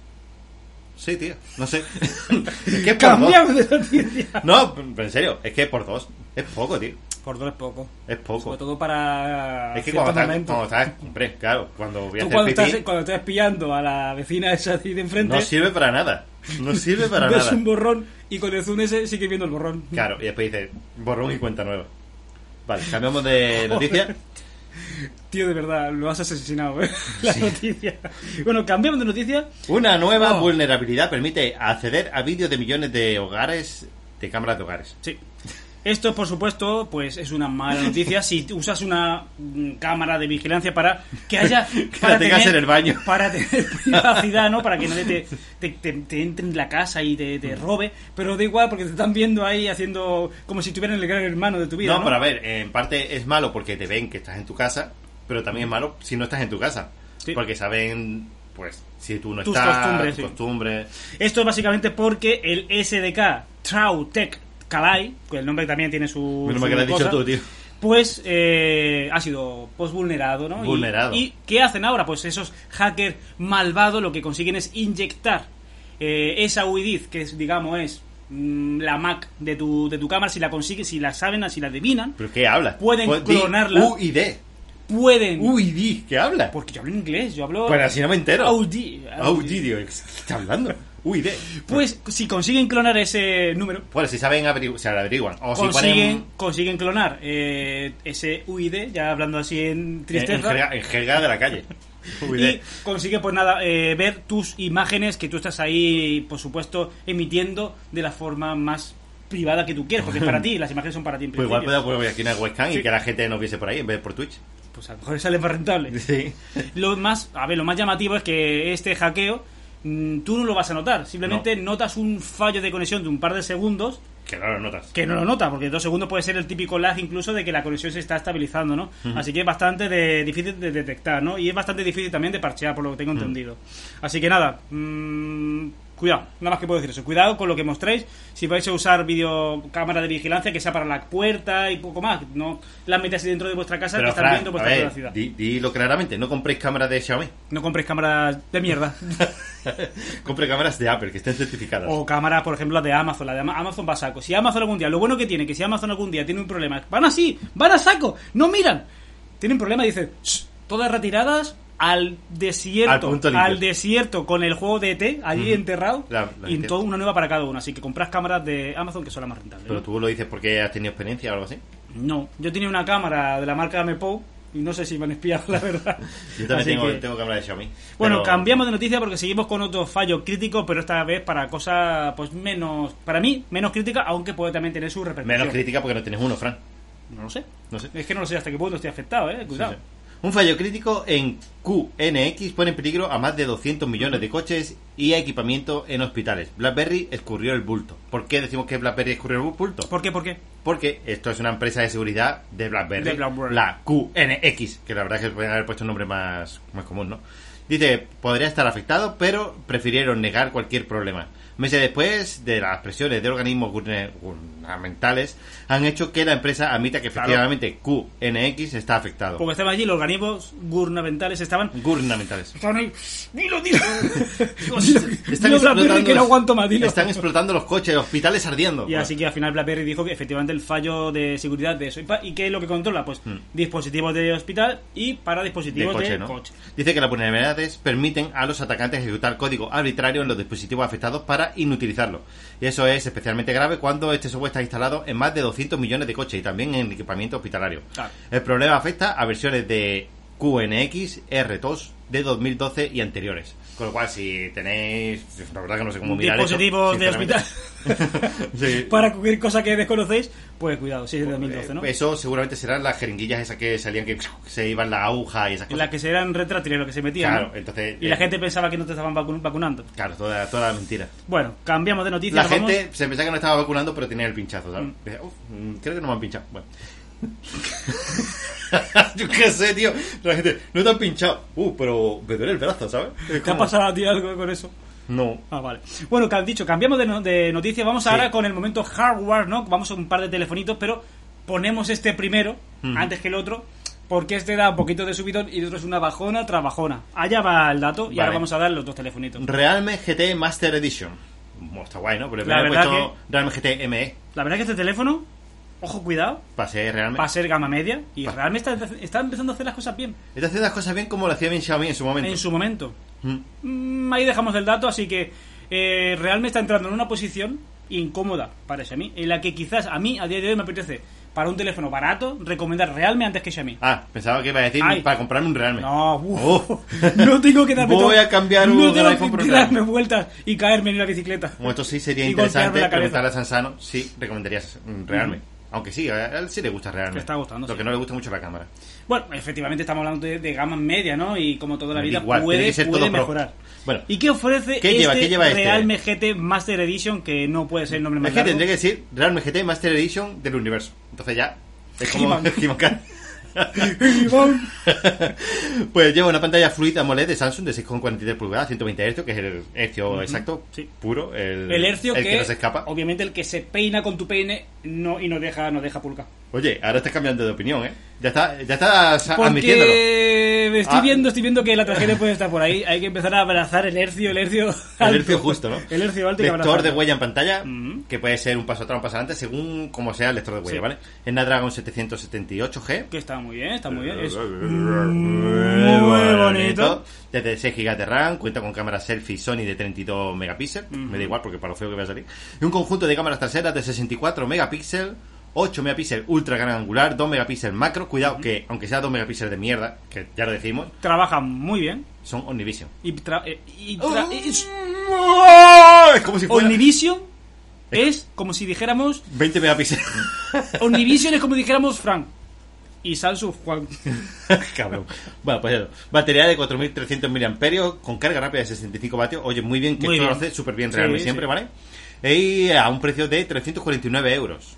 Sí, tío, no sé. <laughs> es que es por dos. cambiamos de noticia No, pero en serio, es que por dos es poco, tío. por dos es poco Es poco. sobre todo para Es que cuando estás, momentos. cuando estás, hombre, claro, cuando voy a Tú hacer cuando pipí, estás, cuando estás pillando a la vecina esa así de enfrente no sirve para nada. No sirve para ves nada. un borrón y con el zoom ese sigue viendo el borrón Claro, y después dice, borrón y cuenta nueva. Vale, cambiamos de <laughs> noticia. Tío, de verdad, lo has asesinado, ¿eh? <laughs> La noticia. Bueno, cambiamos de noticia. Una nueva Oh. vulnerabilidad permite acceder a vídeos de millones de hogares, de cámaras de hogares. Sí. Esto, por supuesto, pues es una mala noticia si usas una mm, cámara de vigilancia para que <laughs> haya... para tengas en el baño. Para tener <laughs> privacidad, ¿no? Para que nadie te, te, te- te entre en la casa y te, te robe. Pero da igual porque te están viendo ahí haciendo... Como si estuvieran el gran hermano de tu vida, No, ¿no? pero a ver, en parte es malo porque te ven que estás en tu casa, pero también es malo si no estás en tu casa. Sí. Porque saben, pues, si tú no Tus estás, costumbres, tus sí. costumbres. Esto es básicamente porque el SDK TrauTech Kalai, que el nombre también tiene su... Menos mal que lo has dicho tú, tío. Pues eh, ha sido pues vulnerado, ¿no? Vulnerado. Y, qué hacen ahora? Pues esos hackers malvados lo que consiguen es inyectar eh, esa UID, que es, digamos, es mm, la Mac de tu, de tu cámara, si la consiguen, si la saben, si la adivinan, ¿Pero qué hablas? Pueden Pues clonarla. UID. pueden... UID, ¿qué hablas? Porque yo hablo en inglés, yo hablo... Pues así no me entero. Audi, Audi, ¿qué estás hablando? UID. Pues si consiguen clonar ese número, Bueno, si saben, averigu- se lo averiguan. O si consiguen, ponen consiguen clonar eh, ese UID, ya hablando así en en, en tristeza. jerga, en jerga de la calle. UID. <laughs> y consigue pues nada eh, ver tus imágenes que tú estás ahí por supuesto emitiendo de la forma más privada que tú quieres porque es para <laughs> ti las imágenes son para ti en Pues igual puedo poner aquí una webcam Sí. y que la gente nos viese por ahí en vez de por Twitch. pues a lo mejor sale más rentable Sí. lo más a ver lo más llamativo es que este hackeo tú no lo vas a notar simplemente notas un fallo de conexión de un par de segundos Que no lo notas. que no lo nota, porque dos segundos puede ser el típico lag incluso de que la conexión se está estabilizando, ¿no? Así que es bastante de- difícil de detectar, ¿no? Y es bastante difícil también de parchear, por lo que tengo entendido. Así que nada, mm, cuidado, nada más que puedo decir eso. Cuidado con lo que mostréis. Si vais a usar videocámara de vigilancia, que sea para la puerta y poco más, no la metáis dentro de vuestra casa que están viendo vuestra ver, di- dilo claramente, no compréis cámaras de Xiaomi. No compréis cámaras de mierda. <laughs> Compre cámaras de Apple, que estén certificadas. O cámara, por ejemplo, la de Amazon. La de Ama- Amazon va a saco. Si Amazon algún día, lo bueno que tiene, que si Amazon algún día tiene un problema, van así, van a saco, no miran. Tienen problema "Shh, todas retiradas al desierto, Al desierto con el juego de ET allí enterrado La- la y todo una nueva para cada uno. Así que compras cámaras de Amazon que son las más rentables. Pero ¿no? tú lo dices porque has tenido experiencia o algo así. No, yo tenía una cámara de la marca Mepo y no sé si me han espiado, la verdad. <laughs> Yo también tengo, que- tengo cámara de Xiaomi. Bueno, pero- cambiamos de noticia porque seguimos con otro fallo crítico, pero esta vez para cosas pues menos, para mí, menos crítica, aunque puede también tener su repercusión. Menos crítica porque no tienes uno, Fran. No lo sé. No sé. Es que no lo sé hasta qué punto estoy afectado, eh. Cuidado. Sí, sí. Un fallo crítico en QNX pone en peligro a más de 200 millones de coches y equipamiento en hospitales. BlackBerry escurrió el bulto. ¿Por qué decimos que BlackBerry escurrió el bulto? ¿Por qué? ¿Por qué? Porque esto es una empresa de seguridad de BlackBerry, De BlackBerry. la QNX, que la verdad es que podrían haber puesto un nombre más, más común, ¿no? Dice, podría estar afectado, pero prefirieron negar cualquier problema. Meses después de las presiones de organismos gubernamentales han hecho que la empresa admita que Claro. efectivamente QNX está afectado. Porque estaban allí los organismos gubernamentales estaban Gubernamentales. estaban ahí dilo dilo <laughs> Están explotando, que no aguanto más dilo están explotando los coches, hospitales ardiendo. y así que al final BlackBerry dijo que efectivamente el fallo de seguridad de eso. ¿Y, pa- ¿y qué es lo que controla? Pues Hmm. dispositivos de hospital y para de dispositivos coche, de ¿no? coche. Dice que las vulnerabilidades permiten a los atacantes ejecutar código arbitrario en los dispositivos afectados para inutilizarlo. Y eso es especialmente grave cuando este software está instalado en más de 200 millones de coches y también en equipamiento hospitalario. El problema afecta a versiones de QNX, R2 de 2012 y anteriores. Con lo cual, si tenéis, la verdad que no sé cómo mirar eso, dispositivos de hospital. <laughs> Sí. <laughs> para cualquier cosa que desconocéis, pues cuidado, si es de 2012, ¿no? Eh, Eso seguramente serán las jeringuillas esas que salían que se iban la aguja y esas cosas. la que serán retráctiles lo que se metían. Claro, ¿no? entonces, Y la eh, gente pensaba que no te estaban vacu- vacunando. Claro, toda, toda la mentira. Bueno, cambiamos de noticia. La vamos- gente se pensaba que no estaba vacunando, pero tenía el pinchazo, ¿sabes? "Uf, mm, creo que no me han pinchado. Bueno. <laughs> Yo qué sé, tío. La gente, no te han pinchado. Uh, pero me duele el brazo, ¿sabes? Es ¿Te ha como- pasado a ti algo con eso? No. Ah, vale. Bueno, que han dicho, cambiamos de, no- de noticia. Vamos ahora con el momento hardware, ¿no? Vamos a un par de telefonitos, pero ponemos este primero, antes que el otro, porque este da un poquito de subidón y el otro es una bajona tras bajona. Allá va el dato y Vale. ahora vamos a dar los dos telefonitos. Realme GT Master Edition. Bueno, está guay, ¿no? Pero La le he verdad puesto Realme GT ME. La verdad que este teléfono, ojo, cuidado, Para ser Realme. va a ser gama media y Pa- realmente está, está empezando a hacer las cosas bien Está haciendo las cosas bien como lo hacía bien Xiaomi en su momento. en su momento. Mm. Mm, ahí dejamos el dato, así que eh, Realme está entrando en una posición incómoda, parece a mí, en la que quizás a mí a día de hoy me apetece para un teléfono barato, recomendar Realme antes que Xiaomi. Ah, pensaba que iba a decir Ay. para comprarme un Realme. No, uf, Oh. <laughs> no tengo que darme Voy a cambiar no tengo iPhone que darme vueltas y caerme en la bicicleta. Como esto sí sería <laughs> Y interesante preguntarle a Sansano si recomendarías un Realme. Aunque sí, a él sí le gusta Realme. Le está gustando, Lo sí. que no le gusta mucho la cámara. Bueno, efectivamente estamos hablando de, de gama media, ¿no? Y como toda la vida Igual, puede, ser puede todo pro. mejorar. Bueno. ¿Y qué ofrece ¿Qué este lleva? ¿Qué lleva este? Realme GT Master Edition que no puede ser el nombre más Es que tendría que decir Realme GT Master Edition del universo. Entonces ya. Es <laughs> como. <laughs> pues lleva una pantalla Fluid AMOLED de Samsung de 6,43 pulgadas, 120 Hz, que es el hercio exacto, sí. puro, el, El hercio el que, que, no se escapa. obviamente el que se peina con tu peine no, y no deja, no deja pulca. Oye, ahora estás cambiando de opinión, ¿eh? Ya, está, ya estás admitiéndolo. Porque estoy Ah. viendo, estoy viendo que la tragedia puede estar por ahí. Hay que empezar a abrazar el hercio, el hercio alto. El hercio justo, ¿no? El hercio alto Lector de huella en pantalla, Mm. que puede ser un paso atrás o un paso adelante, según como sea el lector de huella, Sí. ¿vale? Es Snapdragon 778G. Que está muy bien, está muy bien. Es muy bonito. Desde 6 GB de RAM, cuenta con cámara selfie Sony de 32 megapíxeles, me da igual porque para lo feo que va a salir. Y un conjunto de cámaras traseras de 64 megapíxeles, 8 megapíxeles ultra gran angular, 2 megapíxeles macro. Cuidado que, aunque sea 2 megapíxeles de mierda, que ya lo decimos, trabaja muy bien. son Omnivision. Y, tra- eh, y tra- Oh. es- Es como si fuera Omnivision es como si dijéramos 20 megapíxeles. <laughs> Omnivision es como dijéramos Frank y Samsung Juan. <laughs> Cabrón. Bueno, pues eso. Batería de 4300 mAh con carga rápida de 65 vatios. Oye, muy bien, que Muy esto lo bien. hace súper bien Sí, Realme sí. siempre, ¿vale? Y a un precio de 349 euros.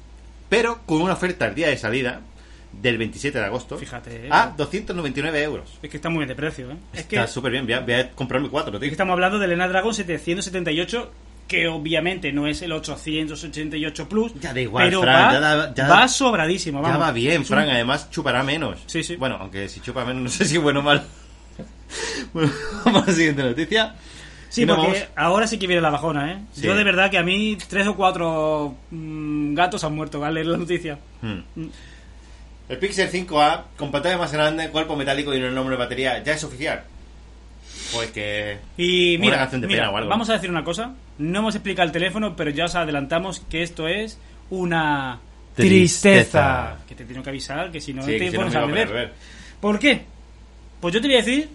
Pero con una oferta al día de salida del 27 de agosto Fíjate, eh. a 299 euros. Es que está muy bien de precio, ¿eh? Es Está súper bien. Voy a, voy a comprarme cuatro, es tío. que estamos hablando del Snapdragon 778 que obviamente no es el 888 Plus, Ya da igual, pero Fran, va, ya da- ya- va sobradísimo, Ya vamos. va bien, Es Frank. Además, chupará menos. Sí, sí. Bueno, aunque si chupa menos, <laughs> no sé si es bueno o malo. bueno, <laughs> vamos a la siguiente noticia. Sí, porque vamos- ahora sí que viene la bajona, ¿eh? Sí. Yo de verdad que a mí tres o cuatro mm, gatos han muerto al leer la noticia. Hmm. El Pixel 5A, con pantalla más grande, cuerpo metálico y un nombre de batería, ¿ya es oficial? Pues que... Y Una mira, canción de mira, pena o algo. vamos a decir una cosa. No hemos explicado el teléfono, pero ya os adelantamos que esto es una Tristeza. tristeza. Que te tengo que avisar que si no Sí, te que si no pones a beber. a beber. ¿Por qué? Pues yo te voy a decir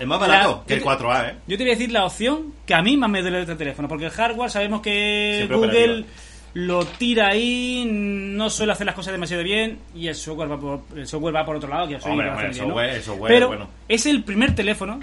Es más barato La- que el 4A, ¿eh? Yo te voy a decir la opción que a mí más me duele de este teléfono, porque el hardware sabemos que Siempre Google operativo. lo tira ahí, no suele hacer las cosas demasiado bien y el software va por, el software va por otro lado, que ya soy Hombre, bastante hombre, el bien, ¿no? software- el software, Pero bueno. es el primer teléfono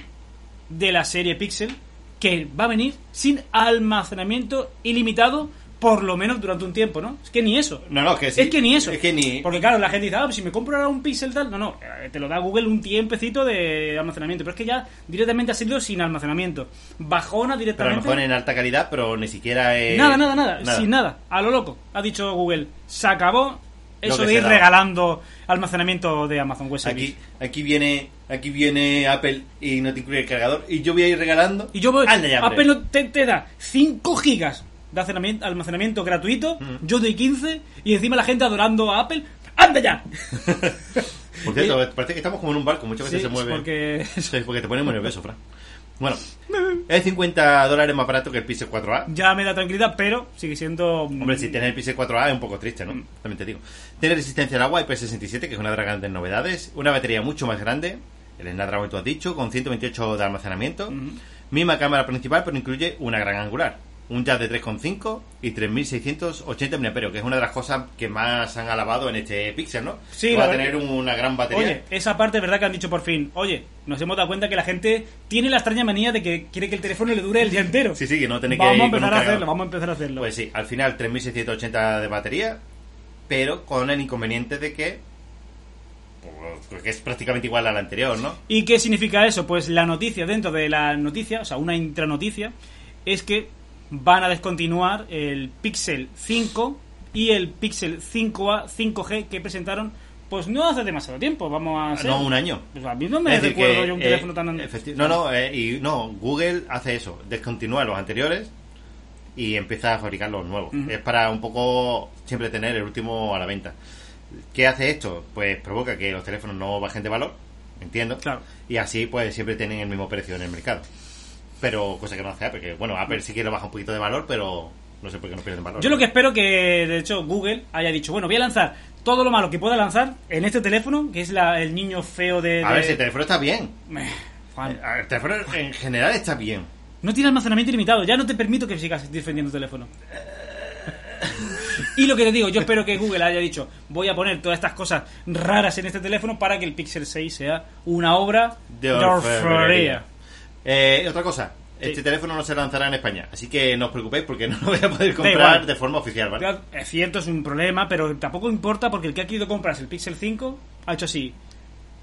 de la serie Pixel que va a venir sin almacenamiento ilimitado por lo menos durante un tiempo, ¿no? Es que ni eso. No, no, que sí. Es que ni eso. Es que ni... Porque claro, la gente dice, ah, pues si me compro ahora un Pixel tal. No, no, eh, te lo da Google un tiempecito de almacenamiento. Pero es que ya directamente ha sido sin almacenamiento. Bajona Pero a lo directamente. mejor en alta calidad, pero ni siquiera. Nada, nada, nada, sin nada. A lo loco. Ha dicho Google, se acabó eso de ir regalando almacenamiento de Amazon Web Service. Aquí, aquí viene aquí viene Apple y no te incluye el cargador y yo voy a ir regalando Y yo voy. Apple no te, te da 5 gigas de almacenamiento, almacenamiento gratuito, yo doy 15 y encima la gente adorando a Apple. ¡Anda ya! <laughs> por cierto parece que estamos como en un barco muchas veces Sí, se mueve porque <laughs> Sí, porque te pone muy nervioso Fran bueno es 50 dólares más barato que el Pixel 4A ya me da tranquilidad, pero sigue siendo... Hombre, si tienes el Pixel 4A es un poco triste, ¿no? Mm. También te digo. Tiene resistencia al agua IP67, que es una de las grandes novedades. Una batería mucho más grande. El Snapdragon, tú has dicho, con 128 de almacenamiento. Misma cámara principal, pero incluye una gran angular. Un jack de 3,5 y 3680 mAh, que es una de las cosas que más han alabado en este Pixel, ¿no? Sí, va a tener una gran batería. Oye, esa parte verdad que han dicho por fin. Oye, nos hemos dado cuenta que la gente tiene la extraña manía de que quiere que el teléfono le dure el día entero. Sí, sí, que no tiene que Vamos ir a empezar a hacerlo, vamos a empezar a hacerlo. Pues sí, al final 3680 de batería, pero con el inconveniente de que, pues, que es prácticamente igual a la anterior, ¿no? ¿Y qué significa eso? Pues la noticia dentro de la noticia, o sea, una intranoticia, es que van a descontinuar el Pixel 5 y el Pixel 5A 5G que presentaron pues no hace demasiado tiempo, vamos a ser. No, un año. Pues a mí no me recuerdo yo un eh, teléfono tan... efecti- No, no, eh, y no, Google hace eso, descontinúa los anteriores y empieza a fabricar los nuevos. Es para un poco siempre tener el último a la venta. ¿Qué hace esto? Pues provoca que los teléfonos no bajen de valor, entiendo, Claro. y así pues siempre tienen el mismo precio en el mercado. Pero cosa que no hace Apple, que bueno, Apple sí que lo baja un poquito de valor, pero no sé por qué no pierden valor. Yo lo que espero que, de hecho, Google haya dicho, bueno, voy a lanzar todo lo malo que pueda lanzar en este teléfono, que es la- el niño feo de... A de- ver, si el teléfono está bien. Eh, Juan, A ver, El teléfono en general está bien. No tiene almacenamiento ilimitado, ya no te permito que sigas defendiendo tu teléfono. Y lo que te digo, yo espero que Google haya dicho, voy a poner todas estas cosas raras en este teléfono para que el Pixel 6 sea una obra De de orfebrería. Eh, otra cosa, este Sí. teléfono no se lanzará en España, así que no os preocupéis porque no lo voy a poder comprar de forma oficial, ¿vale? Es cierto, es un problema, pero tampoco importa porque el que ha querido comprarse el Pixel 5 ha hecho así.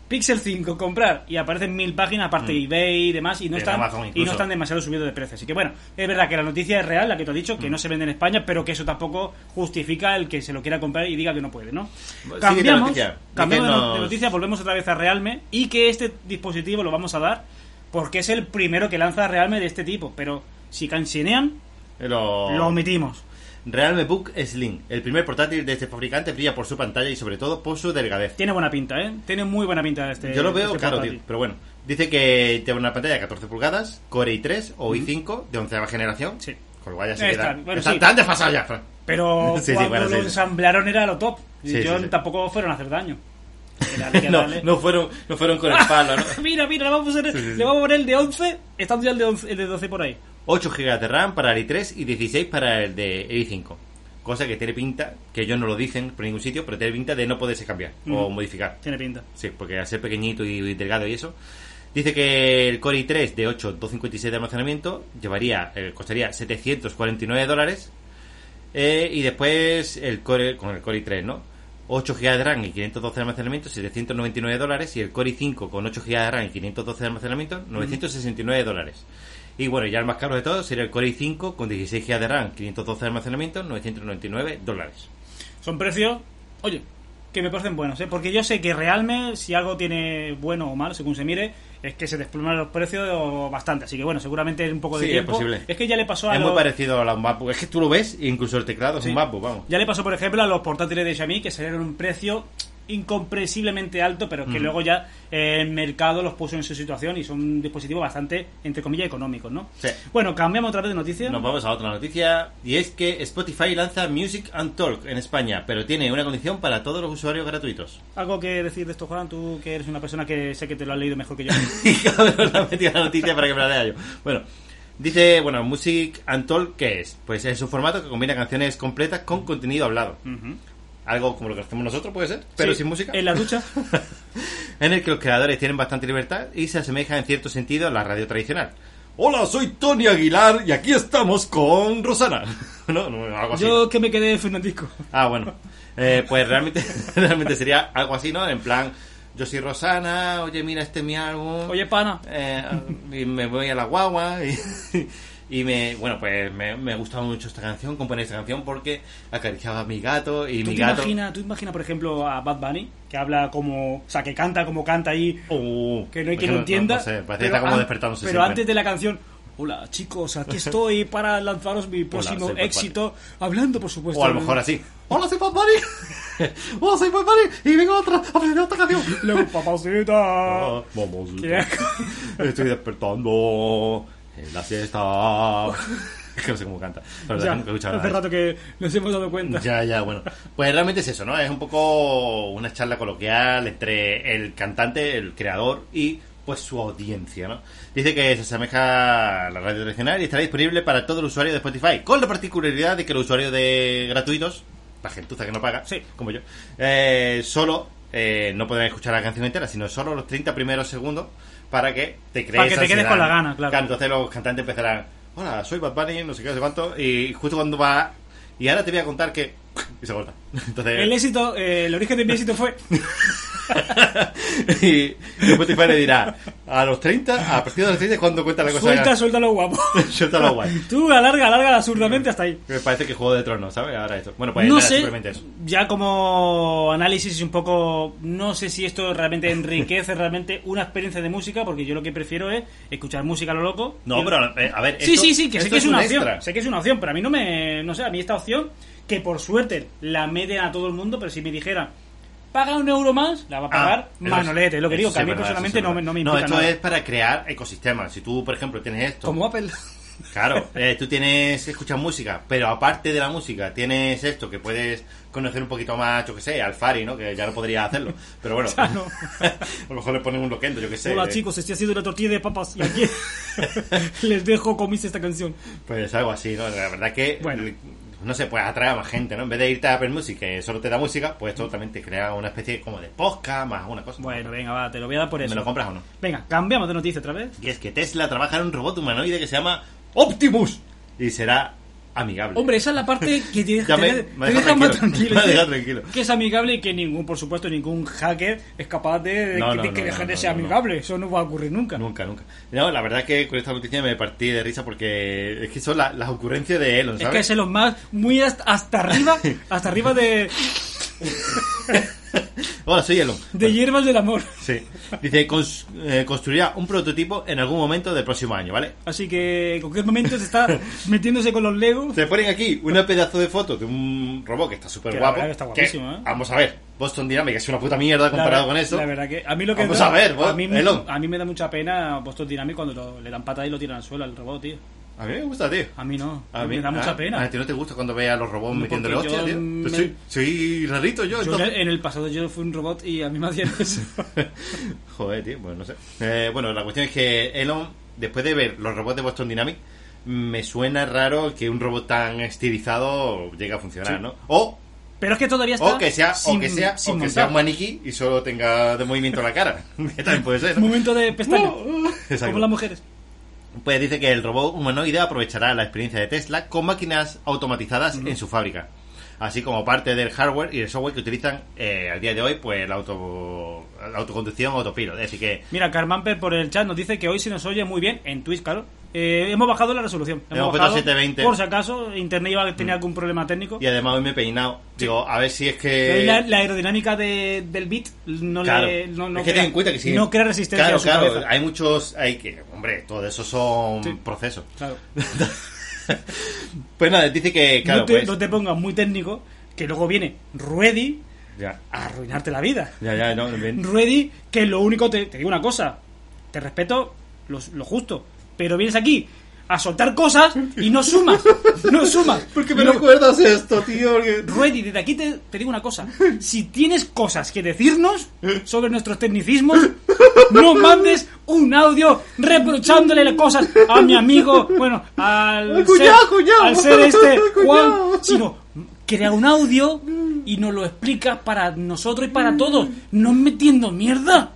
Pixel 5 comprar y aparecen mil páginas aparte de eBay y demás y no están y no están demasiado subidos de precio así que bueno es verdad que la noticia es real la que te he dicho Mm. que no se vende en España pero que eso tampoco justifica el que se lo quiera comprar y diga que no puede no Siguiente cambiamos noticia. cambiamos de de noticia volvemos otra vez a Realme y que este dispositivo lo vamos a dar porque es el primero que lanza Realme de este tipo pero si cansinean Lo... lo omitimos Realme Book Slim, el primer portátil de este fabricante, brilla por su pantalla y sobre todo por su delgadez. tiene buena pinta eh tiene muy buena pinta este Yo lo veo este claro, tío, pero bueno. Dice que tiene una pantalla de 14 pulgadas, Core i3 o i5 de onceava generación. Sí. Con lo cual ya se Está- queda... bueno, está sí. tan desfasado ya. Pero <laughs> Sí, sí, cuando bueno, lo ensamblaron era lo top. Y yo tampoco fueron a hacer daño. <laughs> No, no fueron, no fueron con el palo, ¿no? <laughs> Mira, mira, le vamos a poner, Sí, sí, sí. le vamos a poner el de 11, estando ya el de, 11 el de 12 por ahí. 8 GB de RAM para el i3 y 16 para el de i5. Cosa que tiene pinta, que ellos no lo dicen por ningún sitio, pero tiene pinta de no poderse cambiar o modificar. Tiene pinta. Sí, porque al ser pequeñito y delgado y eso. Dice que el Core i3 de 8, 256 de almacenamiento llevaría, eh, costaría 749 dólares. Eh, y después el Core, con el Core i3, ¿no? 8 GB de RAM y 512 de almacenamiento, 799 dólares. Y el Core i5 con 8 GB de RAM y 512 de almacenamiento, 969 dólares. Y bueno, ya el más caro de todos sería el Core i5 con 16 GB de RAM, 512 de almacenamiento, 999 dólares. Son precios, oye, que me parecen buenos, ¿eh? Porque yo sé que Realme, si algo tiene bueno o malo, según se mire, es que se desploman los precios bastante. Así que bueno, seguramente es un poco de Sí, es posible. Es que ya le pasó a Es muy parecido a la MacBook. Es que tú lo ves, incluso el teclado es Sí. un MacBook, vamos. Ya le pasó, por ejemplo, a los portátiles de Xiaomi que salieron un precio incomprensiblemente alto, pero que Ujú. luego ya eh, el mercado los puso en su situación y son dispositivos bastante, entre comillas, económicos, ¿no? Sí. Bueno, cambiamos otra vez de noticia. Nos vamos a otra noticia y es que Spotify lanza Music and Talk en España, pero tiene una condición para todos los usuarios gratuitos. ¿Algo que decir de esto, Juan? Tú que eres una persona que sé que te lo has leído mejor que yo. <laughs> y cabrón, la metido la noticia para que me la lea yo. Bueno, dice, bueno, Music and Talk, ¿qué es? Pues es un formato que combina canciones completas con contenido hablado. Ujú. Algo como lo que hacemos nosotros, puede ser, pero Sí, sin música. En la ducha. <laughs> en el que los creadores tienen bastante libertad y se asemeja en cierto sentido a la radio tradicional. Hola, soy Tony Aguilar y aquí estamos con Rosana. <laughs> no, no, algo así. yo que me quedé Fernandisco. Ah, bueno. Eh, pues <laughs> realmente, realmente sería algo así, ¿no? En plan, yo soy Rosana, oye, mira, este es mi álbum. Oye, pana. Eh, y me voy a la guagua y, y me, bueno, pues me, me gustaba mucho esta canción, componer esta canción porque acariciaba a mi gato y ¿Tú mi te, gato... imaginas, tú imaginas, por ejemplo, a Bad Bunny, que habla como... O sea, que canta como canta ahí, Oh, que no hay es quien lo entienda. No, sé, parece que está como despertándose Pero siempre. antes de la canción... Hola chicos, aquí estoy para lanzaros mi próximo Bad éxito, hablando por supuesto. O a lo mejor así. Hola, soy Bad Bunny. <laughs> Hola, soy Bad Bunny. Y vengo otra, a aprender otra canción. <laughs> Luego, papacita. <laughs> Ah, Vamos. Qué asco. Estoy despertando la siesta. <laughs> Es que no sé cómo canta. Pero Ya, hace rato que nos hemos dado cuenta. Ya, ya, bueno. Pues realmente es eso, ¿no? Es un poco una charla coloquial entre el cantante, el creador y pues su audiencia, ¿no? Dice que se asemeja a la radio tradicional y estará disponible para todo el usuario de Spotify, con la particularidad de que los usuarios de gratuitos, la gentuza que no paga, Sí. como yo, eh, solo eh, no podrán escuchar la canción entera, sino solo los 30 primeros segundos para que te crees Para que te quedes con la gana, claro. entonces los cantantes empezarán, hola, soy Bad Bunny, no sé qué, no sé cuánto, y justo cuando va, y ahora te voy a contar que, <laughs> y se corta. Entonces, El éxito, eh, el origen de mi éxito fue... <laughs> <laughs> y Spotify le dirá, a los 30, a partir de los 30 es cuando cuenta la cosa. Suelta, suéltalo guapo. <laughs> Suéltalo guay. Tú alarga, alarga absurdamente hasta ahí. Me parece que Juego de Tronos, ¿sabes? Ahora esto. Bueno, pues no era sé, simplemente eso. ya como análisis un poco, no sé si esto realmente enriquece <laughs> realmente una experiencia de música, porque yo lo que prefiero es escuchar música a lo loco. No, Y- pero, eh, a ver, Sí, esto- sí, sí, que sé que es, una un opción, sé que es una opción, pero a mí no me, no sé, a mí esta opción, que por suerte la meten a todo el mundo, pero si me dijera, paga un euro más, la va a pagar Ah, Manolete, es lo que digo, que a mí verdad, personalmente no, me- no me verdad. implica esto nada. es para crear ecosistemas. Si tú, por ejemplo, tienes esto. Como Apple. Claro, eh, tú tienes, escuchas música, pero aparte de la música, tienes esto que puedes conocer un poquito más, yo que sé, al Fari, ¿no? Que ya no podría hacerlo. Pero bueno, <laughs> Ya no. <laughs> a lo mejor le ponen un loquendo, yo que sé. Hola eh, chicos, estoy haciendo una tortilla de papas y aquí <laughs> les dejo comis esta canción. Pues algo así, ¿no? La verdad que, Bueno. No sé, pues atrae a más gente, ¿no? En vez de irte a Apple Music, que solo te da música, pues esto también te crea una especie como de podcast más una cosa. Bueno, venga, va, te lo voy a dar por ¿Me eso. lo compras o no? Venga, cambiamos de noticia otra vez. Y es que Tesla trabaja en un robot humanoide que se llama Optimus y será amigable. Hombre, esa es la parte que te, te- <laughs> me- te <laughs> me deja deja más tranquilo. Me deja tranquilo. Que es amigable y que ningún, por supuesto, ningún hacker es capaz de, de No, que- no, de no, que no, deje de ser amigable. Eso no va a ocurrir nunca. Nunca, nunca. No, la verdad es que con esta noticia me partí de risa porque es que son la- las ocurrencias de Elon, Es que es los más, muy hasta, hasta arriba, <laughs> hasta arriba de, <laughs> Hola, soy Elon. de hierbas del amor. Sí. Dice, cons- eh, construirá un prototipo en algún momento del próximo año, ¿vale? Así que en cualquier momento se está <laughs> metiéndose con los Legos. Te ponen aquí una pedazo de foto de un robot que está súper guapo. que está guapísimo, ¿eh? Vamos a ver, Boston Dynamics es una puta mierda comparado con eso. La verdad que a mí lo que Vamos da- a ver, vos, a mí, Elon. a mí me da mucha pena Boston Dynamics cuando lo- le dan patada y lo tiran al suelo al robot, tío. A mí me gusta, tío. A mí no, A mí me da mucha ah, pena. A ti no te gusta cuando veas a los robots No, metiéndole hostia, tío. me- Pues soy, soy rarito yo, Yo en el- pasado yo fui un robot y a mí me hacían eso. <laughs> Joder, tío, pues no sé. Eh, bueno, la cuestión es que Elon, después de ver los robots de Boston Dynamics, me suena raro que un robot tan estilizado llegue a funcionar, Sí. ¿no? O, Pero es que todavía está o que sea, sin, o que sea, o que sea un maniquí y solo tenga de movimiento la cara. <laughs> que también puede ser. ¿no? Momento de pestaña. <laughs> Como las mujeres. Pues dice que el robot humanoide aprovechará la experiencia de Tesla con máquinas automatizadas en su fábrica, así como parte del hardware y el software que utilizan eh, al día de hoy, pues la, auto, la autoconducción autopilot. Decir que Mira, Carmamper por el chat nos dice que hoy se nos oye muy bien en Twitch, claro. Eh, hemos bajado la resolución. Hemos puesto bajado, 720. Por si acaso, internet iba a tener algún problema técnico. y además hoy me he peinado. Digo, a ver si es la, que la aerodinámica de- del bit no Claro. le no, no es que crea, ten en cuenta que si no crea resistencia claro, a su claro, cabeza. hay muchos, hay que, hombre, todo eso son Sí. procesos. Claro. <laughs> <laughs> Pues nada, dice que claro, no, te, pues no te pongas muy técnico, que luego viene Ruedy ya, a arruinarte la vida. ya, ya, no, <laughs> ven. Ruedy, que lo único, te, te digo una cosa, te respeto lo, lo justo, pero vienes aquí a soltar cosas y no sumas, no sumas. <laughs> ¿Por qué Y me lo- recuerdas esto, tío? Porque- Ruedy, desde aquí te, te digo una cosa. Si tienes cosas que decirnos sobre nuestros tecnicismos, no mandes un audio reprochándole las cosas a mi amigo, bueno, al Cuñado, ser, cuñado. al ser este Juan, sino crea un audio y nos lo explicas para nosotros y para todos, no metiendo mierda.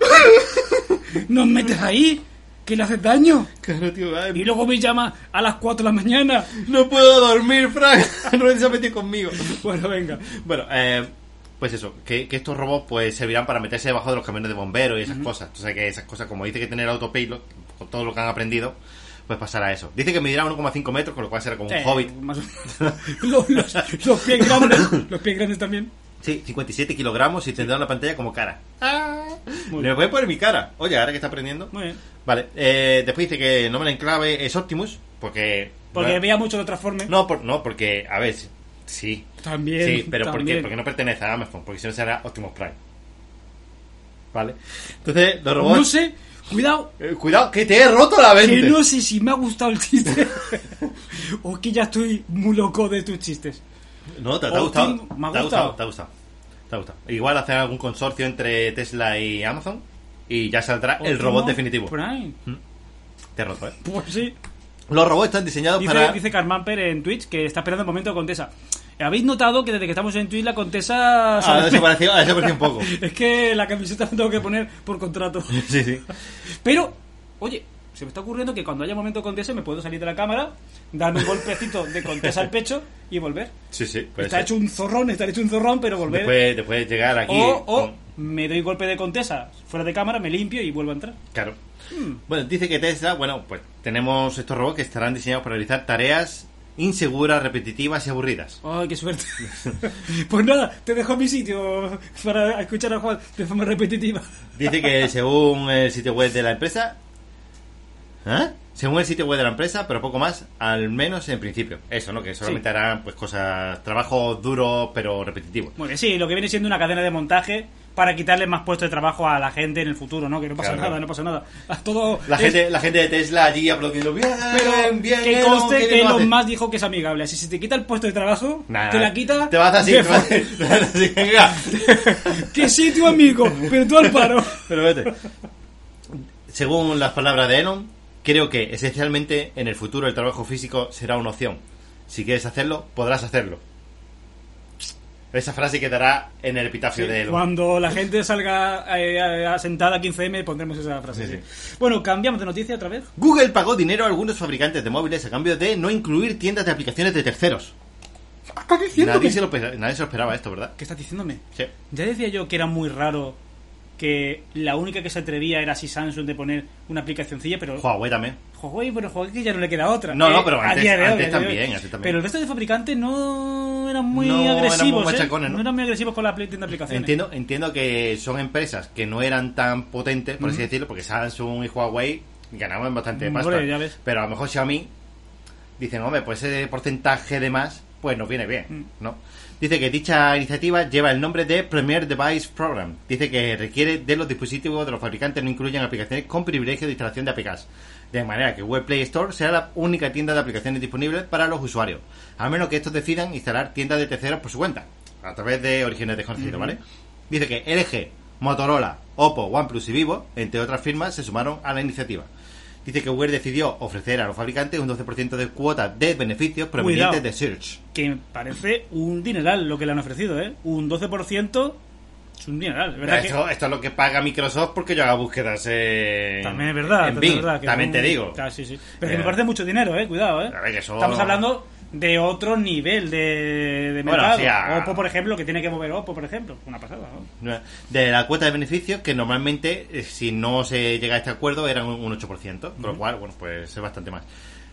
Nos metes ahí, que le haces daño. Claro, tío, ay, Y luego me llama a las 4 de la mañana. no puedo dormir, Frank. <laughs> Ruedi se ha metido conmigo. Bueno, venga. Bueno, eh, pues eso, que, que estos robots pues servirán para meterse debajo de los camiones de bomberos y esas cosas. O sea que esas cosas, como dice que tener autopilot, con todo lo que han aprendido, pues pasará eso. Dice que medirá 1,5 metros, con lo cual será como un Eh, hobbit. más o <laughs> menos. <laughs> los, los- los pies grandes. Los pies grandes también. Sí, 57 kilogramos y tendrá una pantalla como cara. Muy Le voy a poner mi cara. Oye, ahora que está aprendiendo. Muy bien. Vale, eh, después dice que el nombre en clave es Optimus, porque... Porque veía mucho de Transforme. No, por- no, porque, a ver, sí. También. Sí, pero ¿por qué? también. Porque no pertenece a Amazon, porque si no será Optimus Prime. ¿Vale? Entonces, los robots... No sé. Cuidado. Eh, cuidado, que te he roto la Que mente. no sé si me ha gustado el chiste. <laughs> o que ya estoy muy loco de tus chistes. No, te, te ha gustado. me ha te ha gustado. Te ha gustado. Te ha gustado. Igual hacer algún consorcio entre Tesla y Amazon y ya saldrá el robot definitivo. Prime. Te he roto, ¿eh? Pues sí. Los robots están diseñados Dice, para... dice Carmamper en Twitch que está esperando el momento de Contesa. ¿Habéis notado que desde que estamos en Twitch la Contesa... Ha desaparecido, ha desaparecido un poco. <laughs> es que la camiseta la tengo que poner por contrato. <laughs> Sí, sí. Pero, oye, se me está ocurriendo que cuando haya momento Contesa me puedo salir de la cámara, darme un golpecito de Contesa al pecho y volver. Sí, sí. puede está ser. hecho un zorrón, está hecho un zorrón, pero volver. Después, después de llegar aquí... o me doy golpe de Contesa fuera de cámara, me limpio y vuelvo a entrar. Claro. Hmm. Bueno, dice que Tesla, bueno, pues tenemos estos robots que estarán diseñados para realizar tareas inseguras, repetitivas y aburridas. Ay, qué suerte. <laughs> pues nada, te dejo mi sitio para escuchar a Juan de forma repetitiva. Dice que según el sitio web de la empresa... ¿Eh? Según el sitio web de la empresa, pero poco más, al menos en principio. Eso, ¿no? Que solamente harán pues cosas, trabajos duros pero repetitivos. Bueno, sí, lo que viene siendo una cadena de montaje para quitarle más puestos de trabajo a la gente en el futuro, ¿no? Que no pasa Claro, nada, no pasa nada. <laughs> Todo La es- gente, la gente de Tesla allí aplaudiendo. Bien, pero bien, que conste que Elon haces". Musk dijo que es amigable. Si se te quita el puesto de trabajo, Nah, te la quita. Te vas así. te vas- fo- te vas así, que sí, tu amigo, pero tú al paro. Pero vete. Según las palabras de Elon, creo que esencialmente en el futuro el trabajo físico será una opción. Si quieres hacerlo, podrás hacerlo. Esa frase quedará en el epitafio de Elon. Cuando la gente salga eh, eh, sentada a 15M pondremos esa frase. Sí, sí. Bueno, cambiamos de noticia otra vez. Google pagó dinero a algunos fabricantes de móviles a cambio de no incluir tiendas de aplicaciones de terceros. ¿Qué estás diciéndome? Nadie se, lo, pe- nadie se lo esperaba esto, ¿verdad? ¿Qué estás diciéndome? Ya decía yo que era muy raro que la única que se atrevía era si Samsung de poner una aplicacioncilla, pero Huawei también. Huawei, pero Huawei que ya no le queda otra. No, no, Eh, pero a antes- hoy, también, antes también. Pero el resto de fabricantes no eran muy No, eran muy agresivos, ¿eh? machacones, ¿no? eran muy agresivos con la tienda de aplicaciones. Entiendo, entiendo que son empresas que no eran tan potentes, por así decirlo, porque Samsung y Huawei ganaban bastante ves. Pero a lo mejor Xiaomi dicen, hombre, pues ese porcentaje de más, pues nos viene bien, Mm. ¿no? Dice que dicha iniciativa lleva el nombre de Premier Device Program. Dice que requiere de los dispositivos de los fabricantes no incluyan aplicaciones con privilegio de instalación de APKs. De manera que Google Play Store sea la única tienda de aplicaciones disponible para los usuarios. A menos que estos decidan instalar tiendas de terceros por su cuenta. A través de orígenes desconocidos, ¿vale? Dice que LG, Motorola, Oppo, OnePlus y Vivo, entre otras firmas, se sumaron a la iniciativa. Dice que Google decidió ofrecer a los fabricantes un 12% de cuota de beneficios provenientes Cuidado. de Search. Que parece un dineral lo que le han ofrecido, ¿eh? Un 12% es un dineral, ¿verdad? Esto, esto es lo que paga Microsoft porque yo haga búsquedas en, También es verdad, en Bing. es verdad. que también un- te digo. Claro, sí, sí. Pero que me parece mucho dinero, eh. Cuidado, eh. Ver, eso- Estamos hablando de otro nivel de, de Bueno, mercado. Oppo, por ejemplo, que tiene que mover Oppo, por ejemplo. Una pasada, ¿no? De la cuota de beneficios, que normalmente, eh, si no se llega a este acuerdo, eran un un 8%, con lo cual, bueno, pues es bastante más.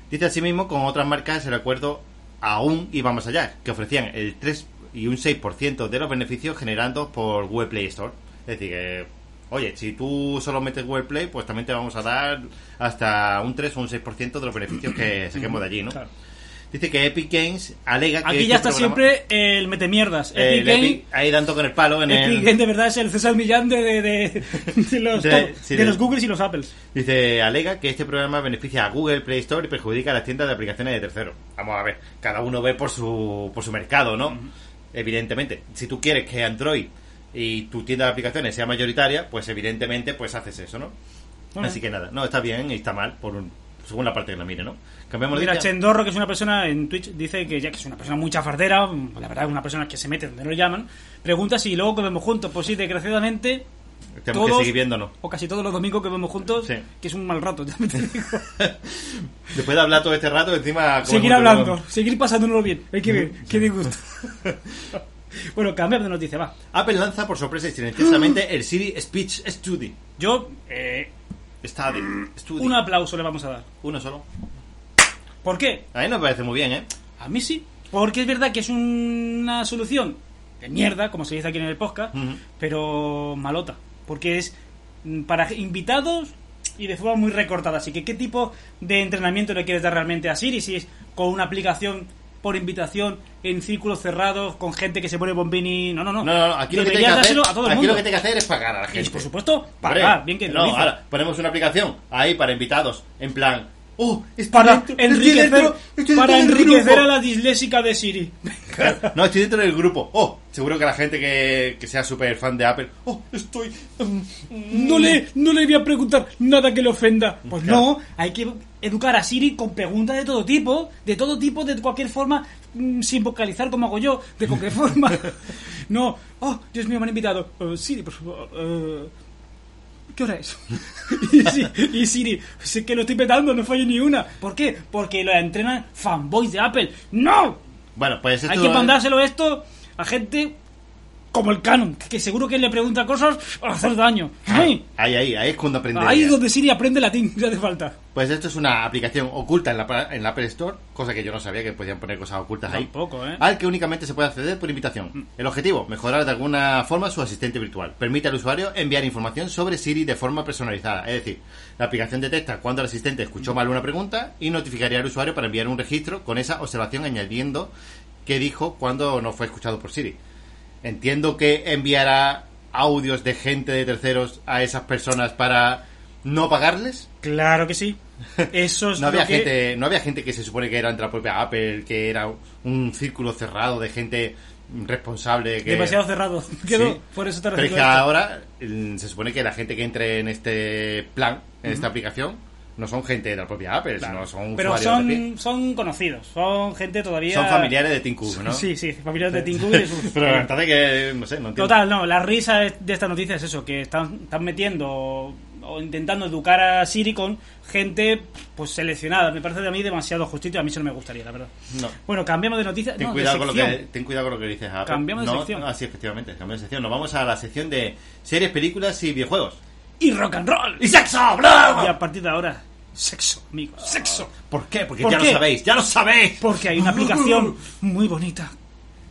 Dice asimismo, con otras marcas el acuerdo aún iba más allá, que ofrecían el 3 y un 6% de los beneficios generados por Google Play Store. Es decir, que, oye, si tú solo metes Google Play, pues también te vamos a dar hasta un 3 o un 6% de los beneficios que saquemos de allí, ¿no? Claro. Dice que Epic Games alega que... Aquí este ya está programa- siempre el metemierdas. Epic el Game, Epic, ahí dando con el palo en Epic el... Game de verdad es el César Millán de, de, de- <laughs> de los, sí, los Googles y los Apples. Dice, alega que este programa beneficia a Google Play Store y perjudica a las tiendas de aplicaciones de terceros. Vamos a ver, cada uno ve por su, por su mercado, ¿no? Evidentemente, si tú quieres que Android y tu tienda de aplicaciones sea mayoritaria, pues evidentemente pues haces eso, ¿no? Así que nada, no, está bien y está mal, por un- según la parte que la mire, ¿no? Cambiamos de Mira, noticia? Chendorro, que es una persona en Twitch, dice que ya que es una persona muy chafardera, la verdad, una persona que se mete donde no lo llaman, pregunta si luego comemos juntos. Pues sí, desgraciadamente, Tenemos todos, que seguir viéndonos. o casi todos los domingos que vemos juntos, Sí. que es un mal rato, ya me te digo. <laughs> Después de hablar todo este rato, encima... seguir hablando, seguir pasándonos bien. Hay que ver, qué disgusto. <laughs> bueno, cambiamos de noticia, va. Apple lanza por sorpresa y silenciosamente el Siri Speech Study. Yo, eh, Study. Study. un aplauso le vamos a dar. Uno solo. ¿Por qué? A mí no me parece muy bien, ¿eh? A mí sí. Porque es verdad que es una solución de mierda, como se dice aquí en el podcast, pero malota. Porque es mm, para invitados y de forma muy recortada. Así que, ¿qué tipo de entrenamiento le quieres dar realmente a Siri? Si es con una aplicación por invitación en círculos cerrados con gente que se pone bombini. No, no, no. No, no, no, aquí lo que que hacer, dárselo a todo el aquí mundo. lo que hacer es pagar a la Y, gente. por supuesto, pagar. Bien que no, ahora ponemos una aplicación ahí para invitados, en plan, oh, estoy Para dentro- enriquecer, dentro- para dentro enriquecer a la disléxica de Siri. <laughs> No, estoy dentro del grupo. Oh, seguro que la gente que, que sea súper fan de Apple, oh, estoy. mm, No le, no le voy a preguntar nada que le ofenda. Pues Claro. no, hay que educar a Siri con preguntas de todo tipo, de todo tipo, de cualquier forma, mm, sin vocalizar como hago yo, de cualquier <laughs> forma. <laughs> No, oh, Dios mío, me han invitado. Eh, Siri, por favor. eh, ¿Qué hora es? <laughs> y, Si- y Siri, sé que lo estoy petando, no fallo ni una. ¿Por qué? Porque lo entrenan fanboys de Apple. ¡No! Bueno, pues esto Hay que mandárselo esto a gente como el Canon, que seguro que le pregunta cosas para hacer daño. ¡Ay! Ahí, ahí, ahí es cuando aprende. Ahí es donde Siri aprende latín, ya hace falta. Pues esto es una aplicación oculta en la, en la Apple Store, cosa que yo no sabía que podían poner cosas ocultas ahí. Tampoco, ¿eh? Al que únicamente se puede acceder por invitación. El objetivo, mejorar de alguna forma su asistente virtual. Permite al usuario enviar información sobre Siri de forma personalizada. Es decir, la aplicación detecta cuando el asistente escuchó mal una pregunta y notificaría al usuario para enviar un registro con esa observación añadiendo qué dijo cuando no fue escuchado por Siri. Entiendo que enviará audios de gente de terceros a esas personas para no pagarles? Claro que sí. <laughs> Eso es No había, que- gente, no había gente que se supone que era entre la propia Apple, que era un círculo cerrado de gente responsable. Que... demasiado cerrado. <laughs> Quedó, Sí. por eso te Pero es que ahora mm, se supone que la gente que entre en este plan, en esta aplicación, no son gente de la propia Apple, sino son Pero de son, son conocidos, son gente todavía... Son familiares de Tim Cook, ¿no? Sí, sí, familiares de Tim Cook y sus- <laughs> Pero entonces que, no sé, no entiendo. Total, no, la risa de esta noticia es eso, que están, están metiendo o, intentando educar a Siri con gente pues seleccionada. Me parece a mí demasiado justito y a mí eso no me gustaría, la verdad. No. Bueno, cambiamos de noticia. Ten, no, cuidado de con lo que, ten cuidado con lo que dices, Apple. Cambiamos de No, sección. Ah, sí, efectivamente, cambiamos de sección. Nos vamos a la sección de series, películas y videojuegos. Y rock and roll. ¡Y sexo! ¡Bla! Y a partir de ahora, sexo, amigos, sexo. ¿Por qué? Porque ¿Por ya qué? lo sabéis, ya lo sabéis. Porque hay una aplicación <laughs> muy bonita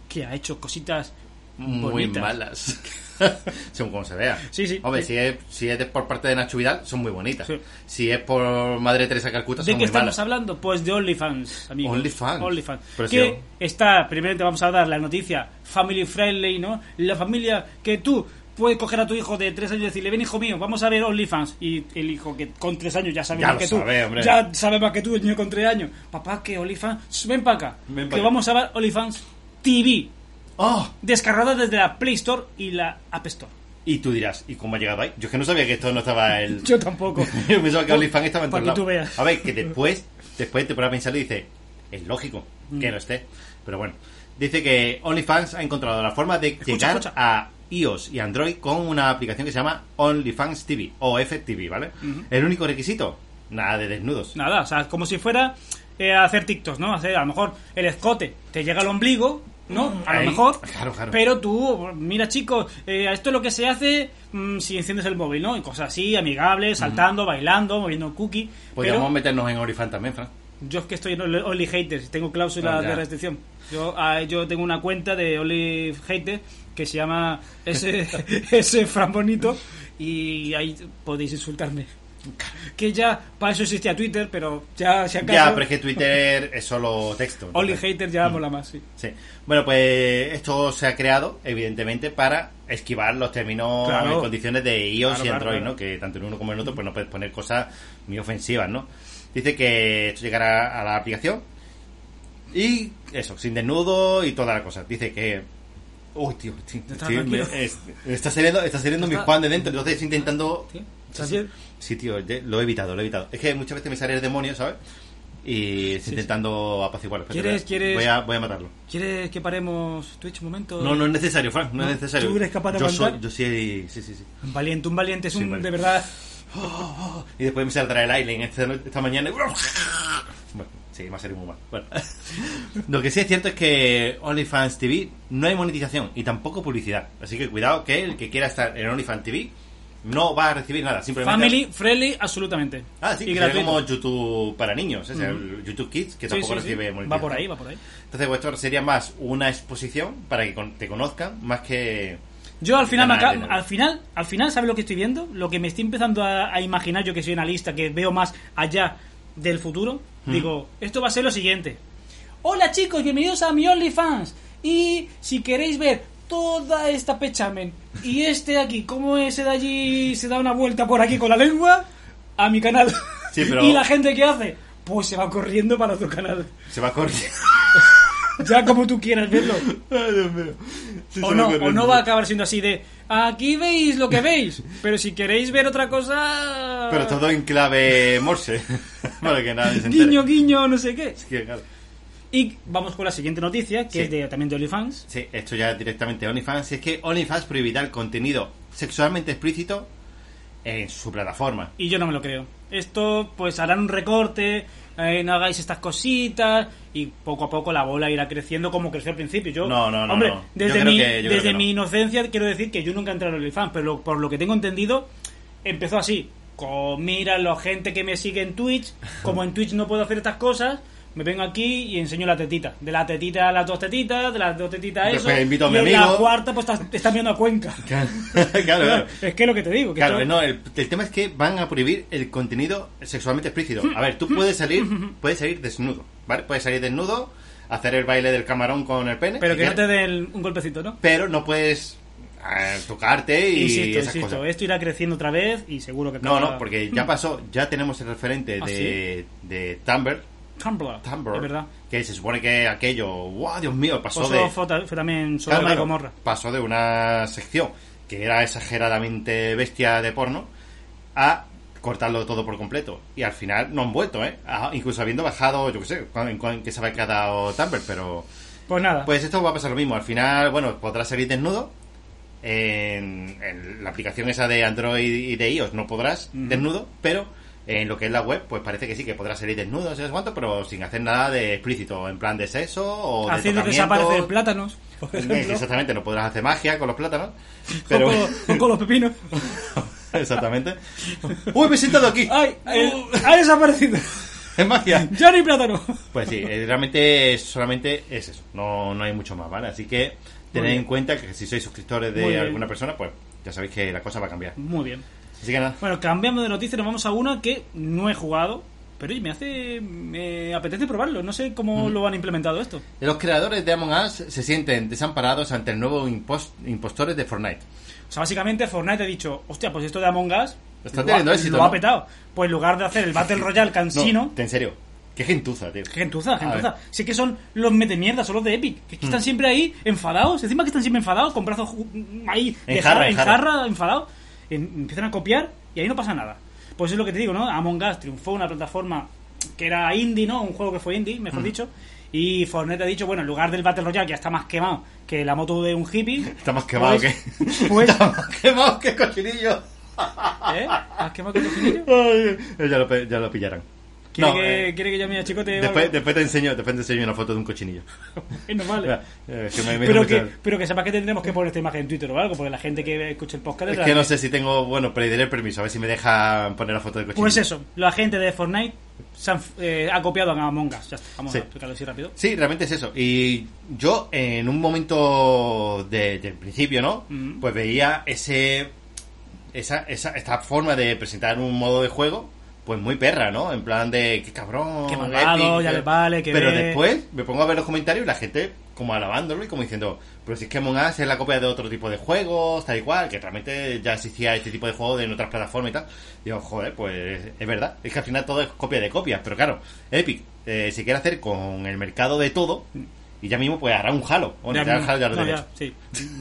que ha hecho cositas Muy bonitas. malas. <laughs> Según como se vea. Sí, sí. Hombre, Sí. si es, si es de- por parte de Nacho Vidal, son muy bonitas. Sí. Si es por Madre Teresa Calcuta, ¿De son qué muy estamos malas. hablando? Pues de OnlyFans, amigos. OnlyFans. OnlyFans. Que si- está, primeramente vamos a dar la noticia family friendly, ¿no? La familia que tú puedes coger a tu hijo de tres años y decirle, ven hijo mío, vamos a ver OnlyFans. Y el hijo que con tres años ya sabe Ya más que tú. sabe, hombre. Ya sabe más que tú, el niño con tres años. Papá, que OnlyFans, ven para acá. Ven pa' que vamos a ver OnlyFans TV. ¡Oh! Descargada desde la Play Store y la App Store. Y tú dirás, ¿y cómo ha llegado ahí? Yo es que no sabía que esto no estaba el... <laughs> Yo tampoco. <laughs> Yo pensaba que OnlyFans estaba en Para que tú veas. A ver, que <laughs> después, después te pones a pensar y dices, es lógico Mm. que no esté. Pero bueno, dice que OnlyFans ha encontrado la forma de llegar escucha. a iOS y Android con una aplicación que se llama OnlyFans TV o FTV, ¿vale? El único requisito, nada de desnudos. Nada, o sea, como si fuera eh, hacer TikToks, ¿no? Hacer, a lo mejor el escote te llega al ombligo, ¿no? A Ahí. lo mejor. Claro, claro. Pero tú, mira chicos, eh, esto es lo que se hace mm, si enciendes el móvil, ¿no? Y cosas así, amigables, saltando, bailando, moviendo cookie. Podríamos Pero meternos en OnlyFans también, Fran. yo es que estoy en Only Haters, tengo cláusula Ah, de restricción. Yo, ah, yo tengo una cuenta de Only Haters que se llama ese, <laughs> ese Fran Bonito y ahí podéis insultarme. Que ya, para eso existía Twitter, pero ya se acabó. Ya, pero es que Twitter <laughs> es solo texto. Only Haters ya mola más, sí. Sí. Bueno, pues esto se ha creado, evidentemente, para esquivar los términos Claro. y condiciones de iOS Claro, y Android, claro. ¿no? Que tanto en uno como en el otro, pues no puedes poner cosas muy ofensivas, ¿no? Dice que esto llegará a la aplicación y eso, sin desnudo y toda la cosa. Dice que. Uy, tío, sí, Está sí, me- es- está saliendo, está saliendo mi Juan de dentro, entonces estoy intentando. ¿Sí? ¿Estás bien? Sí, tío, lo he evitado, lo he evitado. Es que muchas veces me sale el demonio, ¿sabes? Y estoy intentando apaciguarlo. Espérate, ¿Quieres- quieres- Voy a, voy a matarlo. ¿Quieres que paremos Twitch un momento? No, no es necesario, Frank, no, ¿No? es necesario. ¿Tú eres capaz de yo aguantar? soy, yo sí, sí, sí, sí. Un valiente, un valiente, es Sí, un, de verdad... Y después me saldrá el Aileen esta, esta mañana. y- <laughs> Bueno, sí, va a ser muy mal. Bueno. <laughs> Lo que sí es cierto es que OnlyFans TV no hay monetización y tampoco publicidad. Así que cuidado que el que quiera estar en OnlyFans TV no va a recibir nada. Simplemente Family, friendly, absolutamente. Ah, sí, y gratuito. como YouTube para niños, es el YouTube Kids, que Sí, tampoco sí, sí. recibe Va monetización. por ahí, va por ahí. Entonces, pues, esto sería más una exposición para que te conozcan, más que... Yo al final, al final, al final, ¿sabes lo que estoy viendo? Lo que me estoy empezando a, a imaginar yo que soy analista, que veo más allá del futuro. Digo, esto va a ser lo siguiente. Hola chicos, bienvenidos a mi OnlyFans. Y si queréis ver toda esta pechamen y este de aquí, cómo ese de allí se da una vuelta por aquí con la lengua, a mi canal. Sí, pero- <laughs> y la gente que hace, pues se va corriendo para otro canal. Se va correr. <laughs> <laughs> Ya como tú quieras verlo. Ay, Dios mío. Sí, O no, o no va a acabar siendo así de aquí veis lo que <laughs> veis, pero si queréis ver otra cosa. Pero todo en clave Morse. <laughs> para que nadie se entere. Guiño, guiño, no sé qué. Es que, claro. Y vamos con la siguiente noticia, que Sí. es de, también de OnlyFans. Sí, esto ya directamente OnlyFans. Es que OnlyFans prohibirá el contenido sexualmente explícito en su plataforma. Y yo no me lo creo. Esto, pues harán un recorte, eh, no hagáis estas cositas, y poco a poco la bola irá creciendo como creció al principio. Yo, No, no, no, Hombre, no. Yo desde, mi, que- desde mi inocencia quiero decir que yo nunca entré en OnlyFans, pero lo- por lo que tengo entendido, empezó así. Con, mira, la gente que me sigue en Twitch, como en Twitch no puedo hacer estas cosas, me vengo aquí y enseño la tetita. De la tetita a las dos tetitas, de las dos tetitas a eso. Después invito a mi y en la cuarta, pues estás, estás viendo a Cuenca. <laughs> claro, claro. Es que es lo que te digo. Que Claro, no, el, el tema es que van a prohibir el contenido sexualmente explícito. A ver, tú <laughs> puedes salir, <laughs> puedes salir desnudo, ¿vale? Puedes salir desnudo, hacer el baile del camarón con el pene, Pero que no te den un golpecito, ¿no? pero no puedes a tocarte y insisto, esas insisto, cosas. esto irá creciendo otra vez y seguro que No, no, porque ya pasó, ya tenemos el referente ¿Ah, de, de Tumblr, Tumblr, Tumblr, es verdad. que se supone que aquello, wow, Dios mío, pasó de... fue, ta- fue también Claro, Sodoma y claro, Gomorra. pasó de una sección que era exageradamente bestia de porno a cortarlo todo por completo. Y al final no han vuelto, ¿eh? Ah, incluso habiendo bajado, yo qué sé, en, qué se había quedado Tumblr, pero... Pues nada, Pues esto va a pasar lo mismo. Al final, bueno, podrás salir desnudo. En, en la aplicación esa de Android y de iOS no podrás desnudo, pero en lo que es la web, pues parece que sí, que podrás salir desnudo, no sé cuánto, pero sin hacer nada de explícito, en plan de sexo o de haciendo tocamientos. desaparecer plátanos, por Exactamente, no podrás hacer magia con los plátanos. o, Pero... con, o con los pepinos. <laughs> Exactamente. ¡Uy, me he sentado aquí! ¡Ay! el- ¡Ha desaparecido! <laughs> ¡Es magia! ¡Ya no hay plátano! Pues sí, eh, realmente solamente es eso. No, no hay mucho más, ¿vale? Así que tened en cuenta que si sois suscriptores de alguna persona, pues ya sabéis que la cosa va a cambiar. Muy bien. Así que nada. Bueno, cambiamos de noticia nos vamos a una que no he jugado, pero me hace. me apetece probarlo. No sé cómo lo han implementado esto. Los creadores de Among Us se sienten desamparados ante el nuevo impos- impostores de Fortnite. O sea, básicamente Fortnite ha dicho, hostia, pues esto de Among Us Está lo, teniendo ha, éxito, lo ha ¿no? petado. Pues en lugar de hacer el Battle <laughs> Royale cansino, No, en serio. Qué gentuza, tío. gentuza, gentuza. ver. Sí que son los metemierdas, son los de Epic, que, están siempre ahí enfadados, encima que están siempre enfadados, con brazos ahí En de jarra, jarra- en jarra. enfadados, en- empiezan a copiar y ahí no pasa nada. Pues es lo que te digo, ¿no? Among Us triunfó una plataforma que era indie, ¿no? Un juego que fue indie, mejor dicho. Y Fortnite ha dicho, bueno, en lugar del Battle Royale, que ya está más quemado que la moto de un hippie. <laughs> Está más quemado pues- que. Pues, <laughs> Está más quemado que cochinillo. ¿eh? ¿Has quemado que cocinillo? <laughs> Ay, ya, lo, ya lo pillarán. ¿Quiere, No, que, eh, ¿Quiere que llame a Chicote? o Después, te enseño, después te enseño una foto de un cochinillo. <laughs> Bueno, vale. Mira, eh, que me- me- Pero que, pero que sepas que tendremos que poner esta imagen en Twitter o algo, porque la gente que escuche el podcast... Es que no sé si tengo, bueno, pediré el permiso, a ver si me deja poner la foto del cochinillo. Pues eso, la gente de Fortnite se han, eh, ha copiado a Among Us. Ya está, vamos Sí. a explicarlo así rápido. Sí, realmente es eso. Y yo, en un momento de- del principio, ¿no? Mm. Pues veía ese. Esa, esa, esta forma de presentar un modo de juego, pues muy perra, ¿no? En plan de, qué cabrón. Qué malvado, ya les vale, que Pero ve. después me pongo a ver los comentarios y la gente como alabándolo y como diciendo, pero si es que Among Us es la copia de otro tipo de juegos, tal y cual, que realmente ya existía este tipo de juegos en otras plataformas y tal. Digo, joder, pues es verdad. Es que al final todo es copia de copias, pero claro, Epic, eh, si quiere hacer con el mercado de todo, y ya mismo pues hará un Halo. Bueno, ya, Halo ya lo no, ya, sí.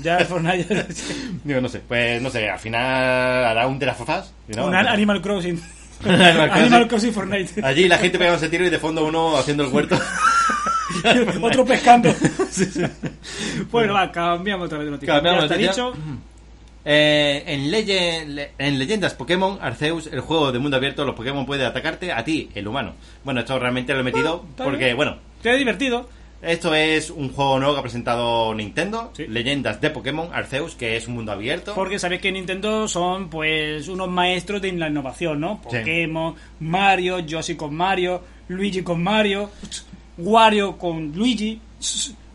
Ya Fortnite... ya-. <laughs> Digo, no sé, pues no sé, al final hará un de las know, Un Animal Crossing. Animal Crossing. Fortnite. Allí la gente pegándose tiro y de fondo uno haciendo el huerto. <laughs> Otro pescando. <laughs> Sí, sí. bueno, va, cambiamos otra vez de noticia. Cambiamos ya está dicho. Eh, en, en leyendas Pokémon Arceus, el juego de mundo abierto, los Pokémon puede atacarte a ti, el humano. Bueno, esto realmente lo he metido Bueno, porque, bien. bueno, Te ha divertido. Esto es un juego nuevo que ha presentado Nintendo, Sí. Leyendas de Pokémon Arceus, que es un mundo abierto. Porque sabéis que Nintendo son pues unos maestros de la innovación, ¿no? Sí. Pokémon, Mario, Yoshi con Mario, Luigi con Mario, Wario con Luigi,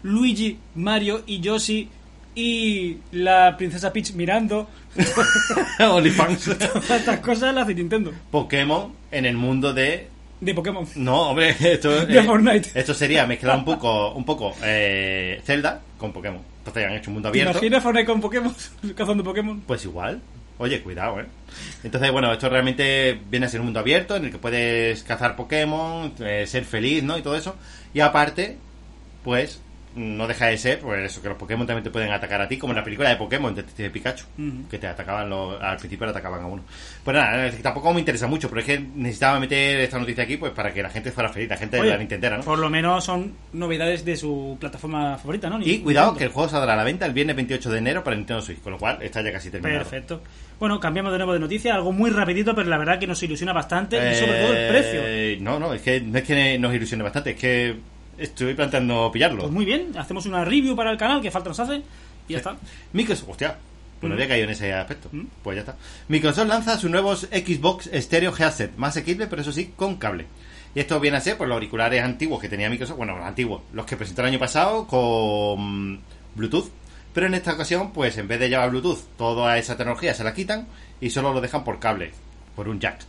Luigi, Mario y Yoshi y la princesa Peach mirando. <laughs> OnlyFans. Todas estas cosas las hace Nintendo. Pokémon en el mundo de De Pokémon. No, hombre, <laughs> esto, De Fortnite. esto sería mezclar un poco, un poco eh, Zelda con Pokémon. Entonces han hecho un mundo ¿Te abierto. imaginas Fortnite con Pokémon? <laughs> Cazando Pokémon. Pues igual. Oye, cuidado, ¿eh? Entonces, bueno, esto realmente viene a ser un mundo abierto en el que puedes cazar Pokémon, eh, ser feliz, ¿no? Y todo eso. Y aparte, pues, no deja de ser, pues eso, que los Pokémon también te pueden atacar a ti, como en la película de Pokémon, de, de Pikachu, que te atacaban, los- al principio le atacaban a uno. Pues nada, tampoco me interesa mucho, pero es que necesitaba meter esta noticia aquí, pues para que la gente fuera feliz, la gente de Oye, la Nintendera, ¿no? Por lo menos son novedades de su plataforma favorita, ¿no? Y cuidado, que el juego saldrá a la venta el viernes 28 de enero para Nintendo Switch, con lo cual está ya casi terminado. Perfecto. Bueno, cambiamos de nuevo de noticia, algo muy rapidito, pero la verdad que nos ilusiona bastante y sobre todo el precio. Eh, No, no, es que no es que nos ilusione bastante, es que estoy planteando pillarlo. Pues muy bien, hacemos una review para el canal, que falta nos hace, y ya está. Microsoft, hostia, pues no Mm. había caído en ese aspecto. Mm. Pues ya está. Microsoft lanza sus nuevos Xbox Stereo Headset, más equible, pero eso sí, con cable. Y esto viene a ser pues los auriculares antiguos que tenía Microsoft, bueno, los antiguos, los que presentó el año pasado con Bluetooth. Pero en esta ocasión, pues en vez de llevar Bluetooth, toda esa tecnología se la quitan y solo lo dejan por cable, por un jack.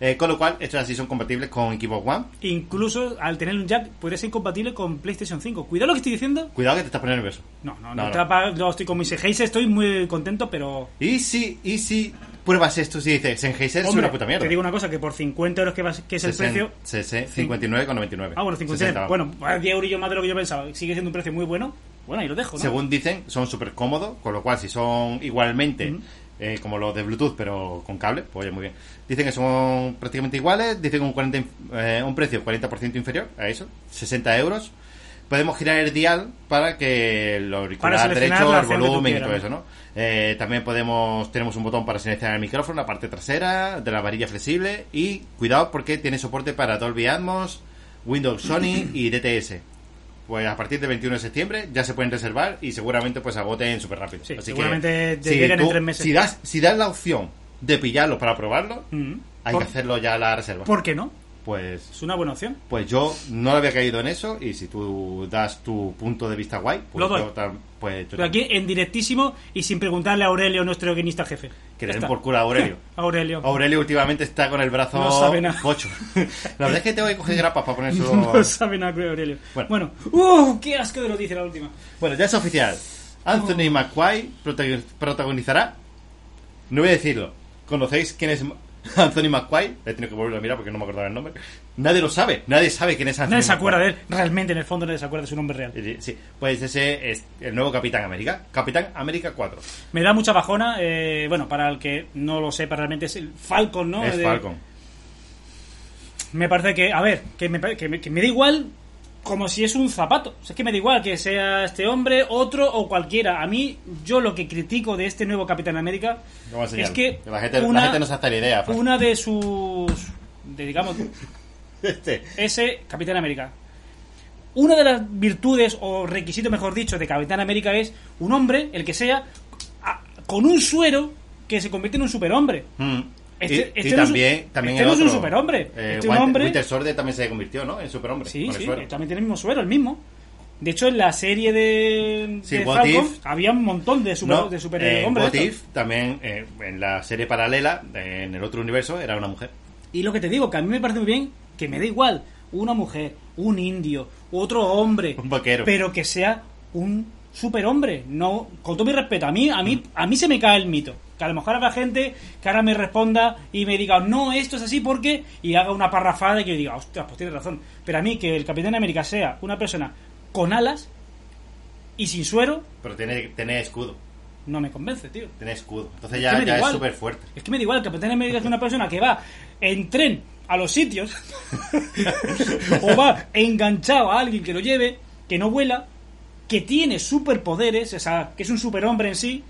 Eh, con lo cual, estos así son compatibles con Xbox One. Incluso al tener un jack podría ser incompatible con PlayStation 5. Cuidado lo que estoy diciendo. Cuidado que te estás poniendo nervioso. No, no, No, no. no. yo estoy con mi Sennheiser, estoy muy contento, pero... Y si, y si pruebas esto y dices, Sennheiser es una puta mierda. te digo una cosa, que por 50 euros que, va- que es el precio... 59,99. Ah, bueno, 50 60, Bueno, a 10 eurillos más de lo que yo pensaba. Sigue siendo un precio muy bueno. Bueno, ahí lo dejo, ¿no? Según dicen, son súper cómodos, con lo cual si son igualmente Ujú. Eh, como los de Bluetooth, pero con cable, pues oye, muy bien. Dicen que son prácticamente iguales, dicen un, 40, inf- eh, un precio 40% inferior a eso, 60 euros. Podemos girar el dial para que el auricular derecho, el volumen y todo eso, ¿no? Eh, también podemos, tenemos un botón para seleccionar el micrófono, la parte trasera, de la varilla flexible y cuidado porque tiene soporte para Dolby Atmos, Windows Sony y DTS. Pues a partir del 21 de septiembre ya se pueden reservar y seguramente pues agoten súper rápido. Sí, Así seguramente que, te lleguen en tres meses. Si das, si das la opción de pillarlo para probarlo, Mm. hay ¿Por, que hacerlo ya la reserva. ¿Por qué no? Pues Es una buena opción. pues yo no había caído en eso y si tú das tu punto de vista guay, pues Lo doy. yo tam- pues yo Pero aquí en directísimo y sin preguntarle a Aurelio, nuestro guionista jefe. que le den está. por culo a Aurelio. <laughs> Aurelio. Aurelio últimamente está con el brazo No sabe nada. pocho. <laughs> La verdad es que tengo que coger grapas para ponérselo. <laughs> No sabe nada, Aurelio. Bueno. Bueno, ¡uh! ¡Qué asco de noticia la última! Bueno, ya es oficial. Anthony McQuay prota- protagonizará. No voy a decirlo. ¿Conocéis quién es <laughs> Anthony McQuay? He tenido que volverlo a mirar porque no me acordaba el nombre. Nadie lo sabe. Nadie sabe quién es Anthony Nadie se McQuay. acuerda de él. Realmente, en el fondo, nadie se acuerda de su nombre real. Sí, pues ese es el nuevo Capitán América. Capitán América 4. Me da mucha bajona. eh, bueno, para el que no lo sepa, realmente es el Falcon, ¿no? es De- Falcon. Me parece que, a ver, que me, que me, que me da igual como si es un zapato. O sea, es que me da igual que sea este hombre, otro o cualquiera. A mí, yo lo que critico de este nuevo Capitán América es que la gente, la una, gente no se hace la idea. Fran. una de sus, de, digamos, <laughs> Este. ese Capitán América. Una de las virtudes, o requisitos mejor dicho, de Capitán América es un hombre, el que sea, a- con un suero que se convierte en un superhombre. Mm. Este- y, este y no es un- también, también este no es un superhombre. eh, Este es un hombre- Winter Soldier también se convirtió, ¿no? En superhombre. Sí, sí, también tiene el mismo suero, el mismo. De hecho, en la serie de, Sí, de Falcon If. había un montón de super, No, de en superhombres. If, también eh, en la serie paralela, eh, en el otro universo, era una mujer. Y lo que te digo, que a mí me parece muy bien que me da igual una mujer, un indio, otro hombre, <laughs> Un vaquero. pero que sea un superhombre. No, con todo mi respeto, a mí, a mí, a mí se me cae el mito. Que a lo mejor habrá gente que ahora me responda y me diga, no, esto es así porque, y haga una parrafada y que yo diga, ostras, pues tienes razón. Pero a mí que el Capitán América sea una persona con alas y sin suero, Pero tiene, tiene escudo. no me convence, tío. Tiene escudo. Entonces Es ya, que es igual. súper fuerte. Es que me da igual, el Capitán América es una persona que va en tren a los sitios <laughs> <laughs> o va enganchado a alguien que lo lleve, que no vuela, que tiene superpoderes, o sea, que es un superhombre en sí,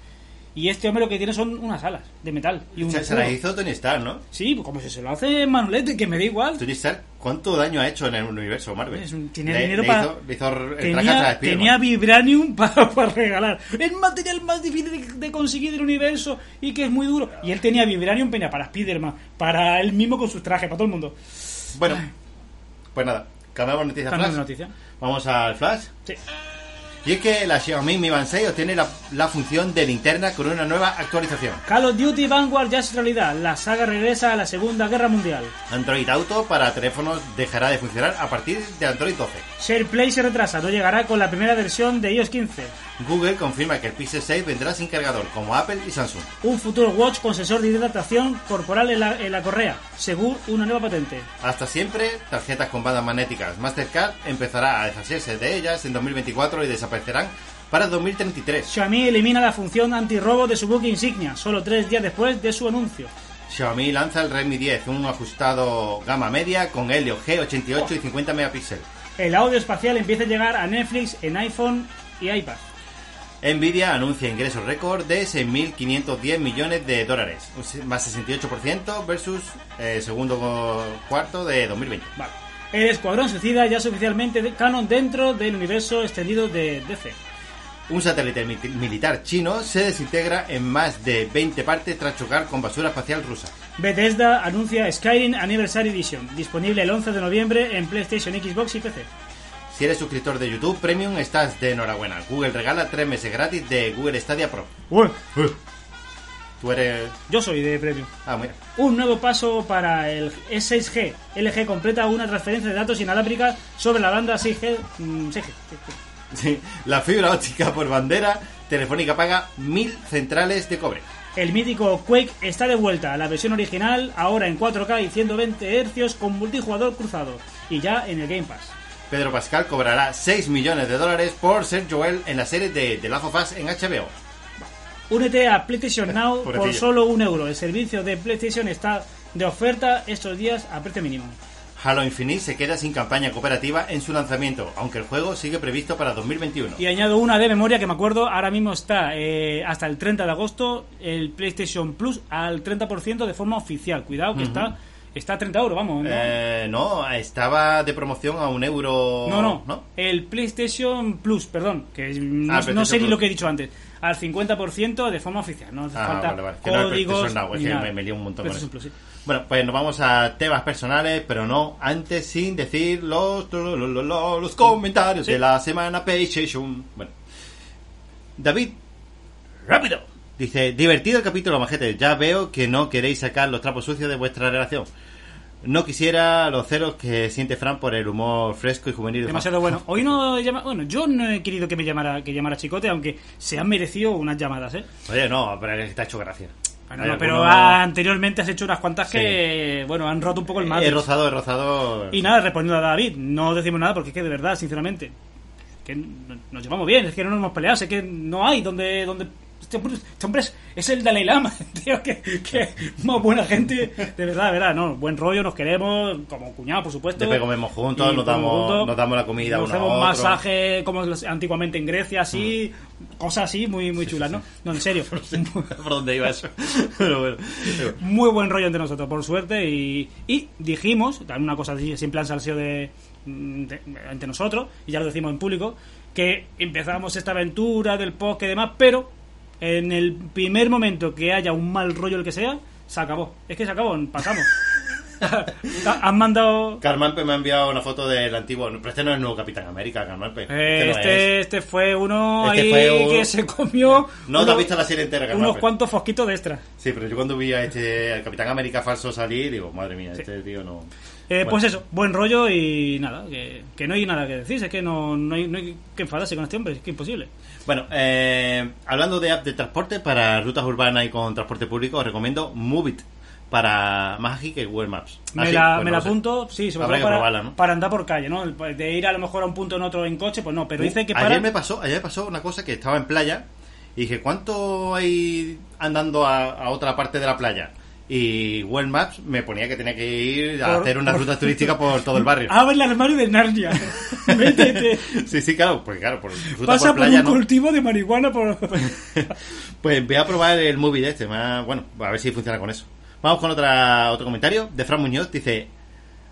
y este hombre lo que tiene son unas alas de metal y un Se, se escudo. la hizo Tony Stark, ¿no? Sí, pues como si se lo hace Manolete, que me da igual. Tony Stark, ¿cuánto daño ha hecho en el universo Marvel? Es un- tiene Le- dinero le para- Hizo, le hizo el traje a Tenía, Spiderman. tenía Vibranium <laughs> para, para regalar. El material más difícil de, de conseguir del universo y que es muy duro. Y él tenía Vibranium tenía para Spiderman, para él mismo con sus trajes, para todo el mundo. Bueno, pues nada, cambiamos noticias Cambio de flash. noticia. Vamos al flash. Sí. Y es que la Xiaomi Mi Band 6 obtiene la, la función de linterna con una nueva actualización. Call of Duty Vanguard ya es realidad. La saga regresa a la Segunda Guerra Mundial. Android Auto para teléfonos dejará de funcionar a partir de Android 12. SharePlay se retrasa, no llegará con la primera versión de iOS 15. Google confirma que el Pixel 6 vendrá sin cargador, como Apple y Samsung. Un futuro watch con sensor de hidratación corporal en la, en la correa, según una nueva patente. Hasta siempre, tarjetas con bandas magnéticas. Mastercard empezará a deshacerse de ellas en 2024 y desaparecerán para 2033. Xiaomi elimina la función antirrobo de su buque insignia, solo tres días después de su anuncio. Xiaomi lanza el Redmi 10, un ajustado gama media con Helio G88 y 50 megapíxeles. El audio espacial empieza a llegar a Netflix en iPhone y iPad. Nvidia anuncia ingresos récord de 6.510 millones de dólares, más 68% versus eh, segundo cuarto de 2020. Vale. El Escuadrón Suicida ya es oficialmente de- canon dentro del universo extendido de DC. Un satélite mi- militar chino se desintegra en más de 20 partes tras chocar con basura espacial rusa. Bethesda anuncia Skyrim Anniversary Edition, disponible el 11 de noviembre en PlayStation, Xbox y PC. Si eres suscriptor de YouTube Premium, estás de enhorabuena. Google regala 3 meses gratis de Google Stadia Pro. Tú eres... Yo soy de Premium. Ah, mira. Un nuevo paso para el E6G. LG completa una transferencia de datos inalámbrica sobre la banda 6G. mm, 6G. Sí, la fibra óptica por bandera telefónica paga mil centrales de cobre. El mítico Quake está de vuelta a la versión original, ahora en 4K y 120 Hz con multijugador cruzado. Y ya en el Game Pass. Pedro Pascal cobrará 6 millones de dólares por ser Joel en la serie de The Last of Us en HBO. Únete a PlayStation Now <laughs> por solo un euro. El servicio de PlayStation está de oferta estos días a precio mínimo. Halo Infinite se queda sin campaña cooperativa en su lanzamiento, aunque el juego sigue previsto para 2021. Y añado una de memoria que me acuerdo, ahora mismo está eh, hasta el 30 de agosto el PlayStation Plus al 30% de forma oficial. Cuidado que está está a 30 euros, vamos. ¿no? Eh, no, estaba de promoción a un euro. no, no, ¿no? el PlayStation Plus, perdón, que no, Ah, no PlayStation sé ni lo que he dicho antes, al 50% de forma oficial, no hace Ah, falta vale, vale. Que no es códigos que me- me lío un montón con PlayStation eso. Plus, sí. Bueno, pues nos vamos a temas personales, pero no antes sin decir los, los, los- los- los comentarios Sí. de la semana PlayStation. Bueno, David, rápido. Dice, divertido el capítulo, majete. Ya veo que no queréis sacar los trapos sucios de vuestra relación. No quisiera los ceros que siente Fran por el humor fresco y juvenil. de Demasiado bueno. Hoy no llama, bueno, yo no he querido que me llamara que llamara Chicote, aunque se han merecido unas llamadas, ¿eh? Oye, no, pero te ha hecho gracia. Bueno, no, pero anteriormente has hecho unas cuantas que, bueno, han roto un poco el He Matrix. rozado, he rozado. Y nada, respondiendo a David, no decimos nada porque es que de verdad, sinceramente, que nos llevamos bien, es que no nos hemos peleado, es que no hay donde... donde este hombre, este hombre es, es el Dalai Lama, <laughs> tío, que, que más buena gente, de verdad, de verdad, no, buen rollo, nos queremos, como cuñado, por supuesto. Después comemos juntos, Y nos damos- juntos, nos damos la comida Nos uno hacemos otro. masaje como antiguamente en Grecia, así, cosas así, muy, muy chulas, ¿no? No, en serio. <laughs> ¿Por dónde iba eso? <laughs> Pero bueno. muy buen rollo entre nosotros, por suerte. Y, y dijimos, también una cosa así, siempre han salsido de, de- entre nosotros, y ya lo decimos en público, que empezamos esta aventura del podcast y demás, pero en el primer momento que haya un mal rollo, el que sea, se acabó. Es que se acabó, pasamos. <laughs> Han mandado. Carmalpe me ha enviado una foto del antiguo. Pero este no es el nuevo Capitán América, Carmalpe. Eh, no este, es. este fue uno Este ahí fue un- que se comió No te uno- has visto la serie entera, Carmalpe. unos cuantos fosquitos de extra. Sí, pero yo cuando vi a este al Capitán América falso salir, digo, madre mía, este tío no. Eh, Bueno. Pues eso, buen rollo y nada, que, que no hay nada que decir, es que no, no, hay, no hay que enfadarse con este hombre, es que imposible. Bueno, eh, hablando de app de transporte para rutas urbanas y con transporte público, os recomiendo Movit para más ágil que Google Maps. Me Ah, sí, la, pues me la apunto, sí, sobre todo para, probarla, ¿no? para andar por calle, ¿no? De ir a lo mejor a un punto en otro en coche, pues no, pero dice que para... Ayer me pasó, ayer me pasó una cosa que estaba en playa y dije, ¿cuánto hay andando a, a otra parte de la playa? Y Google Maps me ponía que tenía que ir a Por- hacer una por- ruta turística por todo el barrio. <laughs> Abre el armario de Narnia. <laughs> Métete. Sí, sí, claro, porque claro, por ruta Pasa por un no. cultivo de marihuana por... <laughs> Pues voy a probar el móvil este, más, bueno, a ver si funciona con eso. Vamos con otra, otro comentario de Fran Muñoz, dice...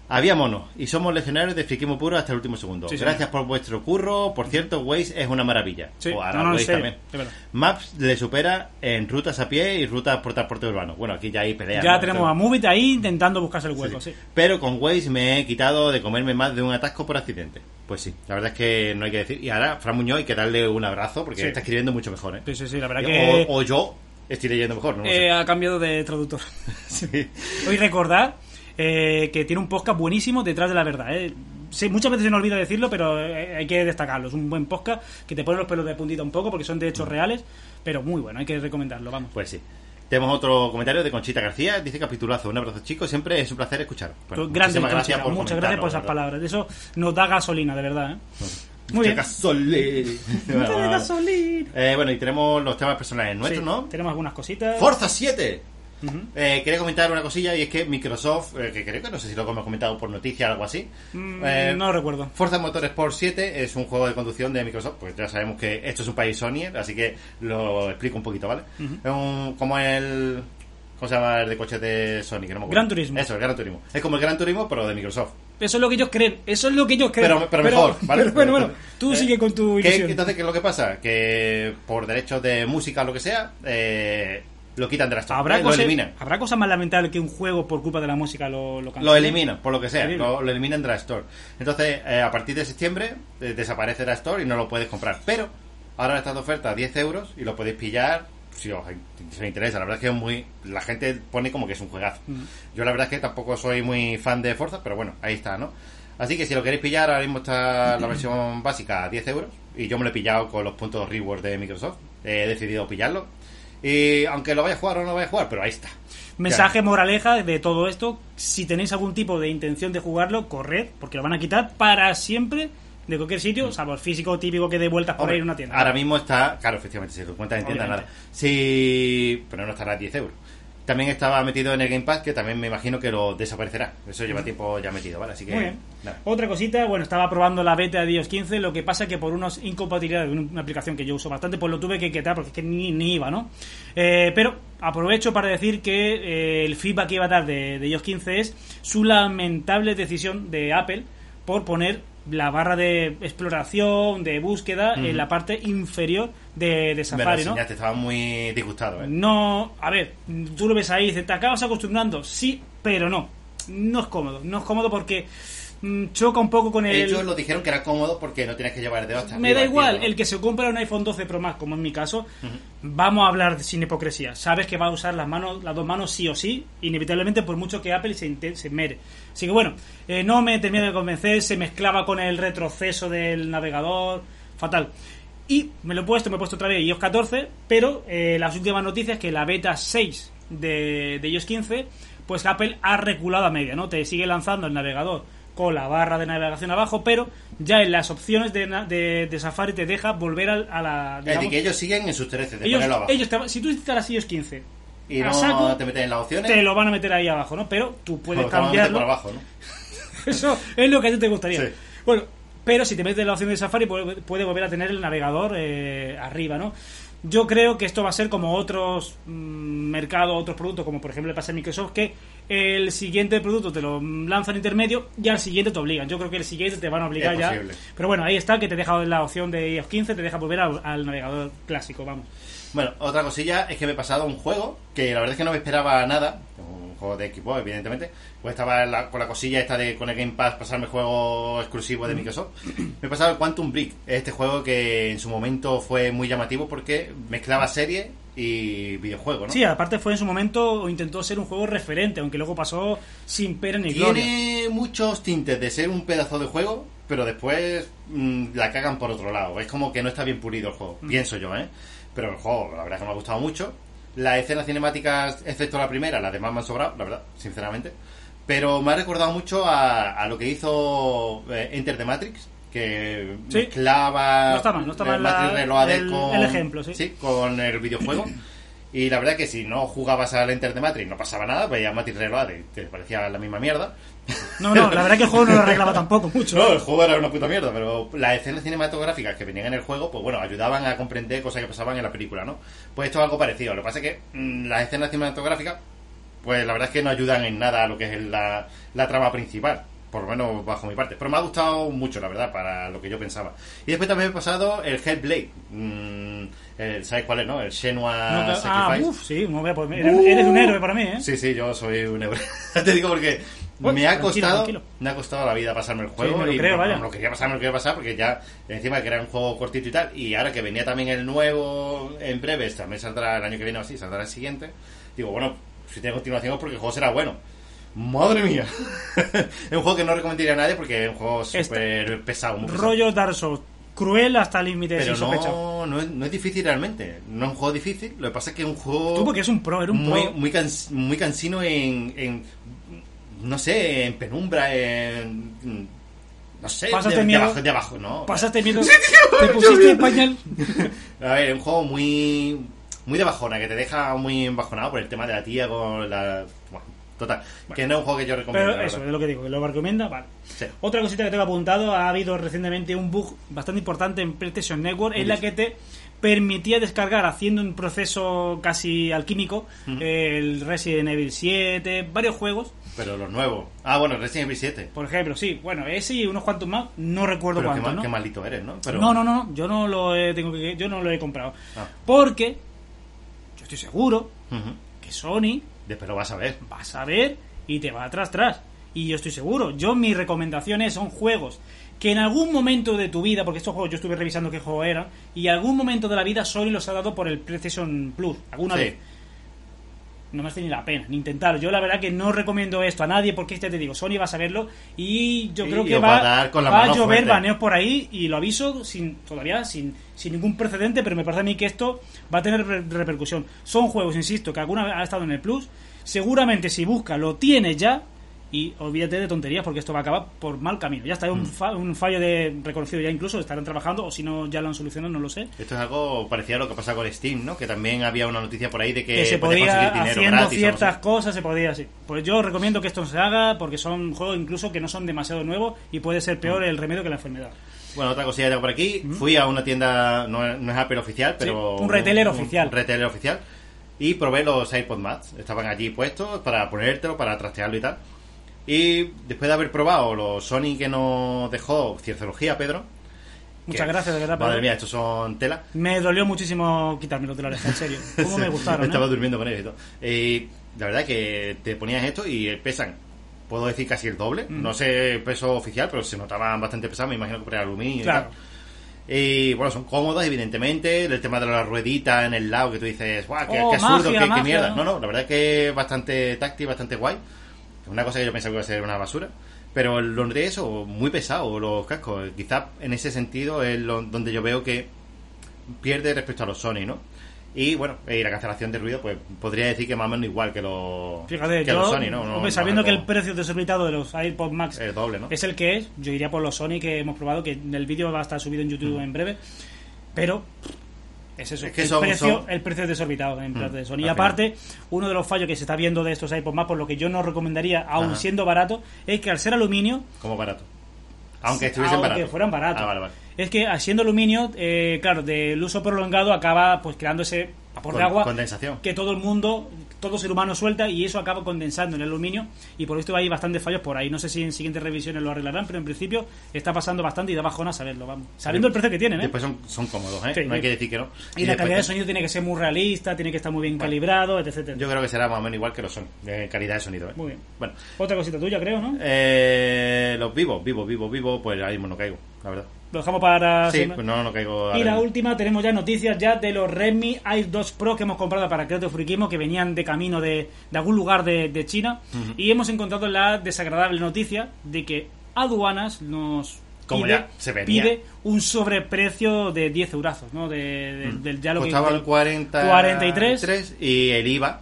Había monos y somos legionarios de friquismo puro hasta el último segundo. Sí. Gracias por vuestro curro. Por cierto, Waze es una maravilla. Sí, O ahora no, no, Waze también. Maps le supera en rutas a pie y rutas por transporte urbano. Bueno, aquí ya hay peleas. Ya ¿no? tenemos a Movit ahí intentando buscarse el hueco, sí. Pero con Waze me he quitado de comerme más de un atasco por accidente. Pues sí, la verdad es que no hay que decir. Y ahora, Fran Muñoz, hay que darle un abrazo porque está escribiendo mucho mejor, ¿eh? Sí, sí, sí, la verdad o, que... o yo estoy leyendo mejor, ¿no? eh, ha cambiado de traductor. <laughs> Sí. Hoy recordar eh, que tiene un podcast buenísimo detrás de la verdad. ¿eh? Sí, muchas veces se nos olvida decirlo, pero eh, hay que destacarlo. Es un buen podcast que te pone los pelos de puntita un poco porque son de hechos reales, pero muy bueno, hay que recomendarlo, vamos. Pues sí. Tenemos otro comentario de Conchita García. Dice capitulazo. Un abrazo, chicos. Siempre es un placer escuchar. Bueno, Pues Conchita, por muchas gracias por esas palabras. Eso nos da gasolina, de verdad. ¿eh? Muy bien. <laughs> gasolina. Eh, bueno, y tenemos los temas personales nuestros, Sí, ¿no? Tenemos algunas cositas. Forza 7. Eh, quería comentar una cosilla y es que Microsoft, eh, que creo que no sé si lo hemos comentado por noticia o algo así. Mm, eh, no lo recuerdo. Forza Motorsport 7 es un juego de conducción de Microsoft, pues ya sabemos que esto es un país Sony, así que lo explico un poquito, ¿vale? Es un, como el... ¿Cómo se llama el de coches de Sony? Que no me. Gran Turismo. Eso, el Gran Turismo. Es como el Gran Turismo, pero de Microsoft. Eso es lo que ellos creen. Eso es lo que ellos creen. Pero, pero mejor, ¿vale? <laughs> pero bueno, bueno, tú Eh, sigue con tu ¿qué- ilusión. entonces, ¿qué es lo que pasa? Que por derechos de música o lo que sea, eh, lo quitan de la Store. ¿Habrá, ¿vale? lo cosas, eliminan. ¿Habrá cosas más lamentables que un juego por culpa de la música lo, lo Lo eliminan, por lo que sea, lo, lo eliminan de la Store. Entonces, eh, a partir de septiembre, eh, desaparece la Store y no lo puedes comprar. Pero, ahora está de oferta a 10 euros y lo podéis pillar si os, si os interesa. La verdad es que es muy. La gente pone como que es un juegazo. Yo la verdad es que tampoco soy muy fan de Forza, pero bueno, ahí está, ¿no? Así que si lo queréis pillar, ahora mismo está la versión básica a 10 euros. Y yo me lo he pillado con los puntos reward de Microsoft. He decidido pillarlo. Y aunque lo vaya a jugar o no lo vaya a jugar, pero ahí está. Mensaje moraleja de todo esto, si tenéis algún tipo de intención de jugarlo, corred, porque lo van a quitar para siempre de cualquier sitio, salvo el físico típico que dé vueltas por ahí en una tienda. Ahora mismo está, claro, efectivamente, si tu cuenta en tienda nada. Sí, pero no estará a 10 euros. También estaba metido en el Game Pass, que también me imagino que lo desaparecerá. Eso lleva tiempo ya metido, ¿vale? Así que. Muy bien. nada. Otra cosita, bueno, estaba probando la beta de iOS 15, lo que pasa que por unas incompatibilidades de una aplicación que yo uso bastante, pues lo tuve que quitar porque es que ni, ni iba, ¿no? Eh, pero aprovecho para decir que eh, el feedback que iba a dar de, de iOS 15 es su lamentable decisión de Apple por poner la barra de exploración, de búsqueda, en la parte inferior de, de Safari, ¿no? enseñaste, estaba muy disgustado, ¿eh? No, a ver, tú lo ves ahí y dices, te acabas acostumbrando, sí, pero no. No es cómodo, no es cómodo porque choca un poco con el... Ellos lo dijeron que era cómodo porque no tienes que llevar el dedo hasta Me da igual, el que se compra un iPhone 12 Pro Max, como en mi caso, vamos a hablar sin hipocresía. Sabes que va a usar las manos, las dos manos sí o sí, inevitablemente, por mucho que Apple se, se mere. Así que bueno, eh, no me termina de convencer, se mezclaba con el retroceso del navegador, fatal. Y me lo he puesto, me he puesto otra vez iOS 14, pero eh, las últimas noticias que la beta 6 de, de iOS 15, pues Apple ha reculado a media, ¿no? Te sigue lanzando el navegador con la barra de navegación abajo, pero ya en las opciones de, de- de Safari te deja volver al- a, la... Es decir, que ellos siguen en sus 13 de ellos, ponerlo abajo. ellos te- si tú instalas iOS 15 y a no saco, te meten en las opciones. te lo van a meter ahí abajo, ¿no? Pero tú puedes a meter cambiarlo. por abajo, ¿no? <laughs> Eso es lo que a ti te gustaría. Sí. Bueno, pero si te metes en la opción de Safari puede, puede volver a tener el navegador eh, arriba, ¿no? Yo creo que esto va a ser como otros mm, mercados, otros productos, como por ejemplo le pasa a Microsoft, que el siguiente producto te lo lanzan intermedio y al siguiente te obligan. Yo creo que el siguiente te van a obligar Es ya. posible. Pero bueno, ahí está, que te deja la opción de iOS 15, te deja volver al, al navegador clásico, vamos. Bueno, otra cosilla es que me he pasado un juego que la verdad es que no me esperaba nada. Un juego de equipo, evidentemente. Pues estaba la- con la cosilla esta de con el Game Pass pasarme juego exclusivo de Microsoft. Me he pasado el Quantum Break, este juego que en su momento fue muy llamativo porque mezclaba serie y videojuego, ¿no? Sí, aparte fue en su momento, intentó ser un juego referente, aunque luego pasó sin pena ni gloria. Tiene muchos tintes de ser un pedazo de juego, pero después mm, la cagan por otro lado. Es como que no está bien pulido el juego, pienso yo, ¿eh? Pero el juego, la verdad es que me ha gustado mucho. Las escenas cinemáticas, excepto la primera, las demás me han sobrado, la verdad, sinceramente. Pero me ha recordado mucho a, a lo que hizo eh, Enter the Matrix, que Sí. mezclaba No está mal, no está el mal la- Matrix Reloaded el- con, el ejemplo, sí. con el videojuego. <clears throat> Y la verdad que si no jugabas al Enter the Matrix no pasaba nada, veías Matrix Reloaded te parecía la misma mierda. No, no, la verdad que el juego no lo arreglaba <laughs> tampoco mucho. No, el juego era una puta mierda, pero las escenas cinematográficas que venían en el juego, pues bueno, ayudaban a comprender cosas que pasaban en la película, ¿no? Pues esto es algo parecido. Lo que pasa es que mm, las escenas cinematográficas, pues la verdad es que no ayudan en nada a lo que es la, la trama principal. Por lo menos bajo mi parte. Pero me ha gustado mucho, la verdad, para lo que yo pensaba. Y después también he pasado el Hellblade. Mm, el, ¿Sabes cuál es, no? El Shenmue No, ah, Sacrifice. uff, sí, no, pues, eres, eres un héroe para mí, ¿eh? Sí, sí, yo soy un euro. <laughs> Te digo porque Uy, me ha tranquilo, costado tranquilo. me ha costado la vida pasarme el juego me lo y creo, no, vaya. no lo quería pasar, me lo quería pasar porque ya encima que era un juego cortito y tal y ahora que venía también el nuevo en breves, también saldrá el año que viene o así, saldrá el siguiente. Digo, bueno, si tiene continuación es porque el juego será bueno. Madre mía. <laughs> es un juego que no recomendaría a nadie porque es un juego Esta- súper pesado, pesado. Rollo Dark Souls, cruel hasta el límite Pero no, no, es, no es difícil realmente. No es un juego difícil. Lo que pasa es que es un juego Tú porque es un pro, era un muy, pro. muy, cans- muy cansino en, en, no sé, en penumbra, en... No sé, Pásate de, de miedo. abajo, de abajo, ¿no? Pasaste miedo, te pusiste en pañal. <laughs> A ver, es un juego muy muy de bajona, que te deja muy embajonado por el tema de la tía con la... Bueno, total, que no es un juego que yo recomiendo. Pero eso, es lo que digo, que lo recomienda, vale. Sí. Otra cosita que tengo apuntado, ha habido recientemente un bug bastante importante en PlayStation Network en la que te permitía descargar haciendo un proceso casi alquímico el Resident Evil 7, varios juegos, Pero los nuevos. Ah, bueno, Resident Evil 7. por ejemplo, sí, bueno, ese y unos cuantos más, no recuerdo Pero qué, cuántos, mal- ¿no? qué maldito eres, ¿no? Pero, No, no, no, yo no lo he, tengo que, yo no lo he comprado. Ah. Porque yo estoy seguro que Sony Después lo vas a ver. va a saber y te va atrás tras. Y yo estoy seguro. Yo mis recomendaciones son juegos que en algún momento de tu vida, porque estos juegos yo estuve revisando qué juego eran, y en algún momento de la vida Sony los ha dado por el PlayStation Plus, alguna Sí. vez. No me hace ni la pena, ni intentar. Yo la verdad que no recomiendo esto a nadie porque este te digo, Sony va a saberlo y yo creo que va, va a dar con la va a mano llover fuerte. baneos por ahí y lo aviso sin todavía sin, sin ningún precedente, pero me parece a mí que esto va a tener re- repercusión. Son juegos, insisto, que alguna vez ha estado en el Plus. Seguramente si busca lo tiene ya y olvídate de tonterías porque esto va a acabar por mal camino. Ya está, Mm. un, fa- un fallo de reconocido ya incluso, estarán trabajando o si no ya lo han solucionado, no lo sé. Esto es algo parecido a lo que pasa con Steam, ¿no? Que también había una noticia por ahí de que, que se podía conseguir dinero haciendo gratis ciertas cosas se podía así pues yo recomiendo que esto se haga porque son juegos incluso que no son demasiado nuevos y puede ser Mm. peor el remedio que la enfermedad Bueno, otra cosilla tengo por aquí. Fui a una tienda, no, es- no es Apple oficial, pero... un retailer oficial. Un retailer oficial. Y probé los iPod Mats. Estaban allí puestos para ponértelo, para trastearlo y tal. Y después de haber probado los Sony que nos dejó Cienciología, Pedro... muchas que- gracias de verdad Madre Pedro. mía, estos son tela. me dolió muchísimo quitármelo de la oreja en serio <laughs> cómo me gustaron Estaba ¿eh? durmiendo con ellos y todo. La verdad que te ponías esto y pesan, puedo decir casi el doble. Mm. No sé el peso oficial, pero se notaban bastante pesados. Me imagino que por el aluminio Claro. y tal. Y bueno, son cómodos, evidentemente. El tema de la ruedita en el lado que tú dices, ¡guau! ¡Qué, Oh, qué absurdo! magia, qué, qué mierda! No, no, la verdad es que es bastante táctil, bastante guay. Una cosa que yo pensaba que iba a ser una basura. Pero lo de eso, muy pesado, los cascos. Quizás en ese sentido es lo- donde yo veo que pierde respecto a los Sony, ¿no? Y bueno, y la cancelación de ruido, pues podría decir que más o menos igual que los, fíjate que yo los Sony, ¿no? No- hombre, no sabiendo que el precio desorbitado de los iPod Max es doble, ¿no? es el que es yo iría por los Sony que hemos probado que el vídeo va a estar subido en YouTube en breve pero es eso Mm. Es que el, son- precio, el precio es desorbitado en parte de Sony y aparte uno de los fallos que se está viendo de estos iPod Max por lo que yo no recomendaría aún Ajá. siendo barato es que al ser aluminio Como barato. Aunque estuviesen aunque baratos. fueran baratos Ah, vale, vale. es que siendo aluminio eh, claro del uso prolongado acaba pues creando ese vapor de agua condensación. que todo el mundo todo ser humano suelta y eso acaba condensando en el aluminio y por esto hay bastantes fallos por ahí no sé si en siguientes revisiones lo arreglarán pero en principio está pasando bastante y da bajona saberlo vamos sabiendo el precio que tienen ¿eh? Después son, son cómodos, ¿eh? Sí, no hay que decir que no. y la calidad de sonido tiene que ser muy realista tiene que estar muy bien Bueno. calibrado etc. Yo creo que será más o menos igual que los son, de calidad de sonido, ¿eh? muy bien Bueno, otra cosita tuya creo ¿no? eh, los vivos, vivos, vivos, vivos, pues ahora mismo no caigo, la verdad. Lo dejamos para Sí, pues no, no caigo. Y la última, tenemos ya noticias ya de los Redmi Air 2 Pro que hemos comprado para Creative Friquismo, que venían de camino de, de algún lugar de, de China. Y hemos encontrado la desagradable noticia de que aduanas nos Como pide, ya se venía. pide un sobreprecio de 10 eurazos, ¿no? De, de- del ya lo que- Costaba del- el 40, 43. y el IVA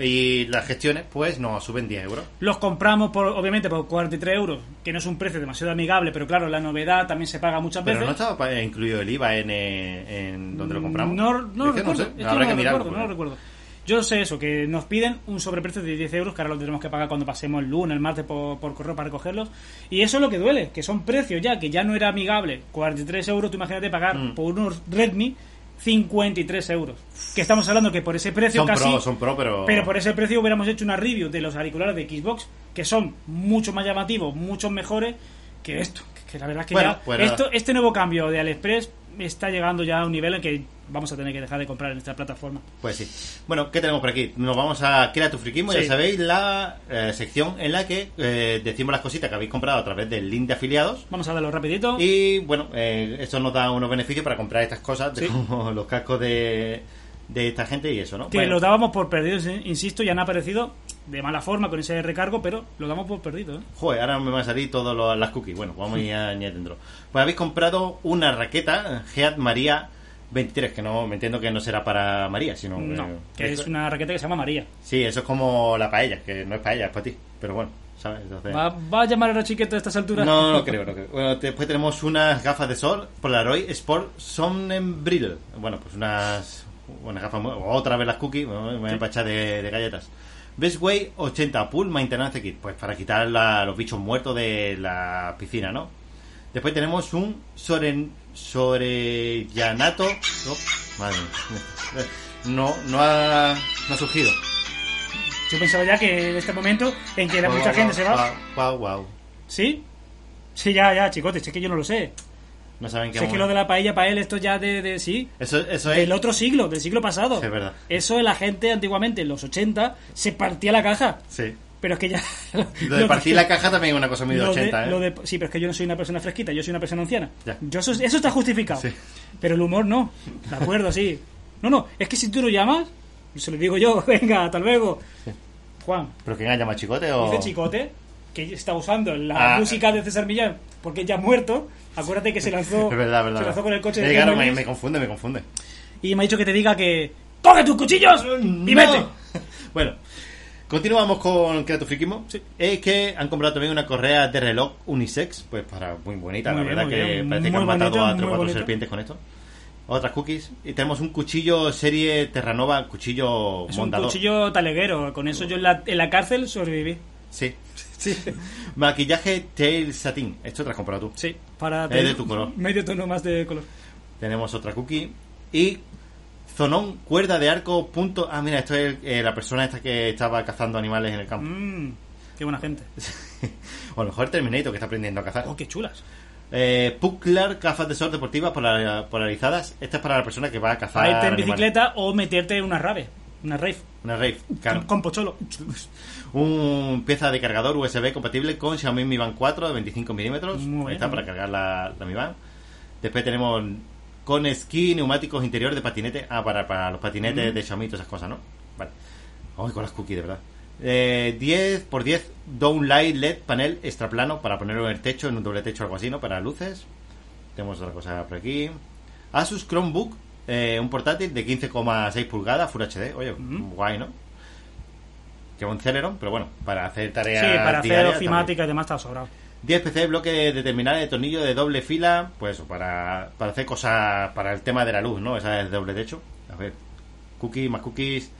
y las gestiones, pues nos suben 10 euros. Los compramos, por obviamente, por 43 euros, que no es un precio demasiado amigable, pero claro, la novedad también se paga muchas Pero veces. no estaba incluido el IVA en, eh, en donde lo compramos. No, no lo Es que recuerdo. sé, es que habrá no que lo mirarlo. recuerdo, no lo recuerdo. Yo sé eso, que nos piden un sobreprecio de 10 euros, que ahora lo tenemos que pagar cuando pasemos el lunes, el martes por, por correo para recogerlos. Y eso es lo que duele, que son precios ya, que ya no era amigable. 43 euros, tú imagínate pagar Mm. por unos Redmi 53 euros. Que estamos hablando que por ese precio Son casi... pro, son pro, pero... Pero por ese precio hubiéramos hecho una review de los auriculares de Xbox, que son mucho más llamativos, mucho mejores que esto. Que la verdad es que Bueno, ya pues esto, este nuevo cambio de AliExpress está llegando ya a un nivel en que vamos a tener que dejar de comprar en esta plataforma. Pues sí. Bueno, ¿qué tenemos por aquí? Nos vamos a Crea tu Friquismo, Sí. ya sabéis, la eh, sección en la que eh, decimos las cositas que habéis comprado a través del link de afiliados. Vamos a darlo rapidito. Y bueno, eh, esto nos da unos beneficios para comprar estas cosas, de <laughs> como los cascos de, de esta gente y eso, ¿no? que Bueno, los dábamos por perdidos, insisto, ya han aparecido de mala forma con ese recargo, pero lo damos por perdido. ¿eh? Joder, ahora me van a salir todas las cookies. Bueno, vamos a ir <laughs> dentro. Pues habéis comprado una raqueta Geat María 23, que no me entiendo que no será para María, sino... No, eh, que es una raqueta que se llama María. Sí, eso es como la paella, que no es paella, es para ti. Pero bueno, ¿sabes? Entonces... ¿Va, va a llamar a la chiqueta a estas alturas? No, no <laughs> creo, no creo. Bueno, después tenemos unas gafas de sol Polaroid Sport Sonnenbrille. Bueno, pues unas, unas gafas, otra vez las cookies, me voy a empachar de, de galletas. Best Way 80 Pool Maintenance Kit, pues para quitar la- los bichos muertos de la piscina, ¿no? Después tenemos un Soren, Sorellanato. Oh, madre mía. <laughs> No, no ha, no ha surgido. Yo pensaba ya que en este momento en que la mucha gente se va. Guau, guau. ¿Sí? Sí, ya, ya, chicote, es que yo no lo sé. No saben qué Si es que lo de la paella para él, esto ya de, de sí. Eso, eso es. Del otro siglo, del siglo pasado. Sí, es verdad. Eso la gente antiguamente, en los 80, se partía la caja. Sí. Pero es que ya. <laughs> Lo de partir la caja también es una cosa muy de lo 80, ¿eh? lo de- sí, pero es que yo no soy una persona fresquita, yo soy una persona anciana. Ya. Yo eso, eso está justificado. Sí. Pero el humor no. De acuerdo, sí. No, no, es que si tú lo llamas, se lo digo yo, <laughs> venga, hasta luego. Juan, ¿Pero quién llama chicote o...? dice Chicote, que está usando la Ah. música de César Millán, porque ya ha muerto. Acuérdate que se lanzó, <laughs> Es verdad, verdad. se lanzó con el coche Eh, de claro, Keanu me, confunde, me confunde. y me ha dicho que te diga que. ¡Coge tus cuchillos! ¡Y vete! <laughs> Bueno, continuamos con Creato Frikimo. Es que han comprado también una correa de reloj unisex, pues para muy bonita, Muy la verdad que bien. parece que han matado a tres o cuatro serpientes con esto. Otras cookies. Y tenemos un cuchillo serie Terranova, cuchillo Es un cuchillo taleguero. Con eso yo en la, en la cárcel sobreviví. Sí. <laughs> sí. Maquillaje Tail Satin. Esto te lo has comprado tú. Sí, para. Es de tu color. Medio tono más de color. Tenemos otra cookie. Y Zonón, cuerda de arco, punto. Ah, mira, esto es eh, la persona esta que estaba cazando animales en el campo. Mmm, qué buena gente. <laughs> o a lo mejor Terminator que está aprendiendo a cazar. Oh, qué chulas. Eh, Pucklar, gafas de sol deportivas polar- polarizadas. Esta es para la persona que va a cazar. Para irte en animales. bicicleta o meterte en una rave. Una rave. Una Rave, claro. Con, pocholo. <laughs> Un pieza de cargador USB compatible con Xiaomi Mi Band 4 de 25 milímetros. Ahí está para cargar la, la Mi Band. Después tenemos con esquí, neumáticos interior de patinete. Ah, para, para los patinetes de Xiaomi y todas esas cosas, ¿no? Vale. Ay, con las cookies, de verdad. Eh, 10 por 10 Downlight LED panel extra plano para ponerlo en el techo, en un doble techo o algo así, ¿no? Para luces. Tenemos otra cosa por aquí. Asus Chromebook, eh, un portátil de 15,6 pulgadas, Full HD. Oye, guay, ¿no? Que un Celeron, pero bueno, para hacer tareas. Sí, para hacer ofimática y demás está sobrado. también. 10 PC, bloque de terminal de tornillo de doble fila, pues eso, para, para hacer cosas para el tema de la luz, ¿no? Esa es doble techo. A ver, cookies, más cookies.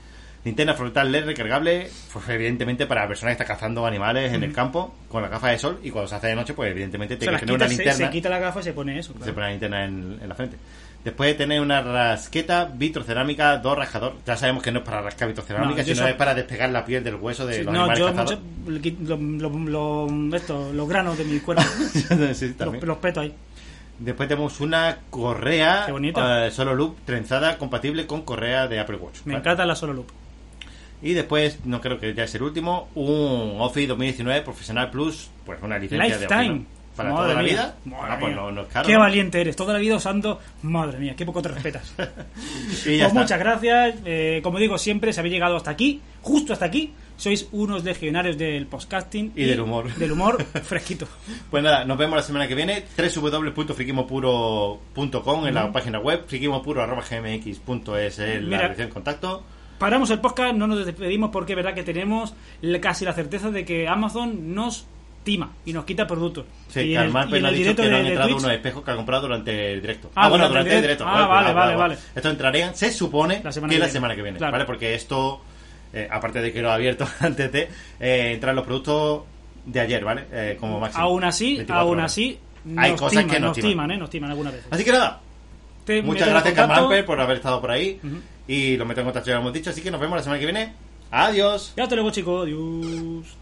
Linterna frontal LED recargable, pues evidentemente para la persona que está cazando animales en el campo con la gafa de sol y cuando se hace de noche, pues evidentemente Se, tiene las que tener una se, linterna. se quita la gafa y se pone eso. Se pone la linterna en, en la frente. Después de tener una rasqueta vitrocerámica, dos rascador. Ya sabemos que no es para rascar vitrocerámica, No, sino so- es para despegar la piel del hueso de Sí, los no, animales yo lo- lo- lo- esto, los granos de mi cuerpo. <laughs> Sí, los, los peto ahí. Después tenemos una correa eh, solo loop trenzada compatible con correa de Apple Watch. Me ¿vale? encanta la solo loop. Y después, no creo que ya es el último, un Office 2019 Profesional Plus, pues una licencia de Lifetime. Office, ¿no? Para Madre toda la mía. vida. Madre Ah, pues mía. no, no es caro. Qué valiente eres. Toda la vida usando. Madre mía, qué poco te respetas. <laughs> Y ya Pues está. muchas gracias. Eh, como digo siempre, si habéis llegado hasta aquí, justo hasta aquí, sois unos legionarios del podcasting Y del humor. Del humor <laughs> fresquito. Pues nada, nos vemos la semana que viene. www.friquimopuro.com en la página web. friquimopuro.gmx.es es la Mira. dirección de contacto. Paramos el podcast, no nos despedimos porque es verdad que tenemos la- casi la certeza de que Amazon nos tima y nos quita productos. Sí, y el- y ha dicho que no han entrado unos espejos que ha comprado durante el directo. Ah, bueno, durante el directo. Ah, vale, vale, vale. Esto entrarían, se supone La que que la semana que viene, Claro. ¿vale? Porque esto, eh, aparte de que lo he abierto <laughs> antes de, eh, entran los productos de ayer, ¿vale? Eh, como máximo. Aún así, 24 aún horas. así, Hay nos cosas timan, que nos nos timan. timan, ¿eh? Nos timan algunas veces. Así que nada, Te muchas gracias. Carmamper por haber estado por ahí. Y lo meto en contacto, ya lo hemos dicho. Así que nos vemos la semana que viene. Adiós. Ya hasta luego, chicos. Adiós.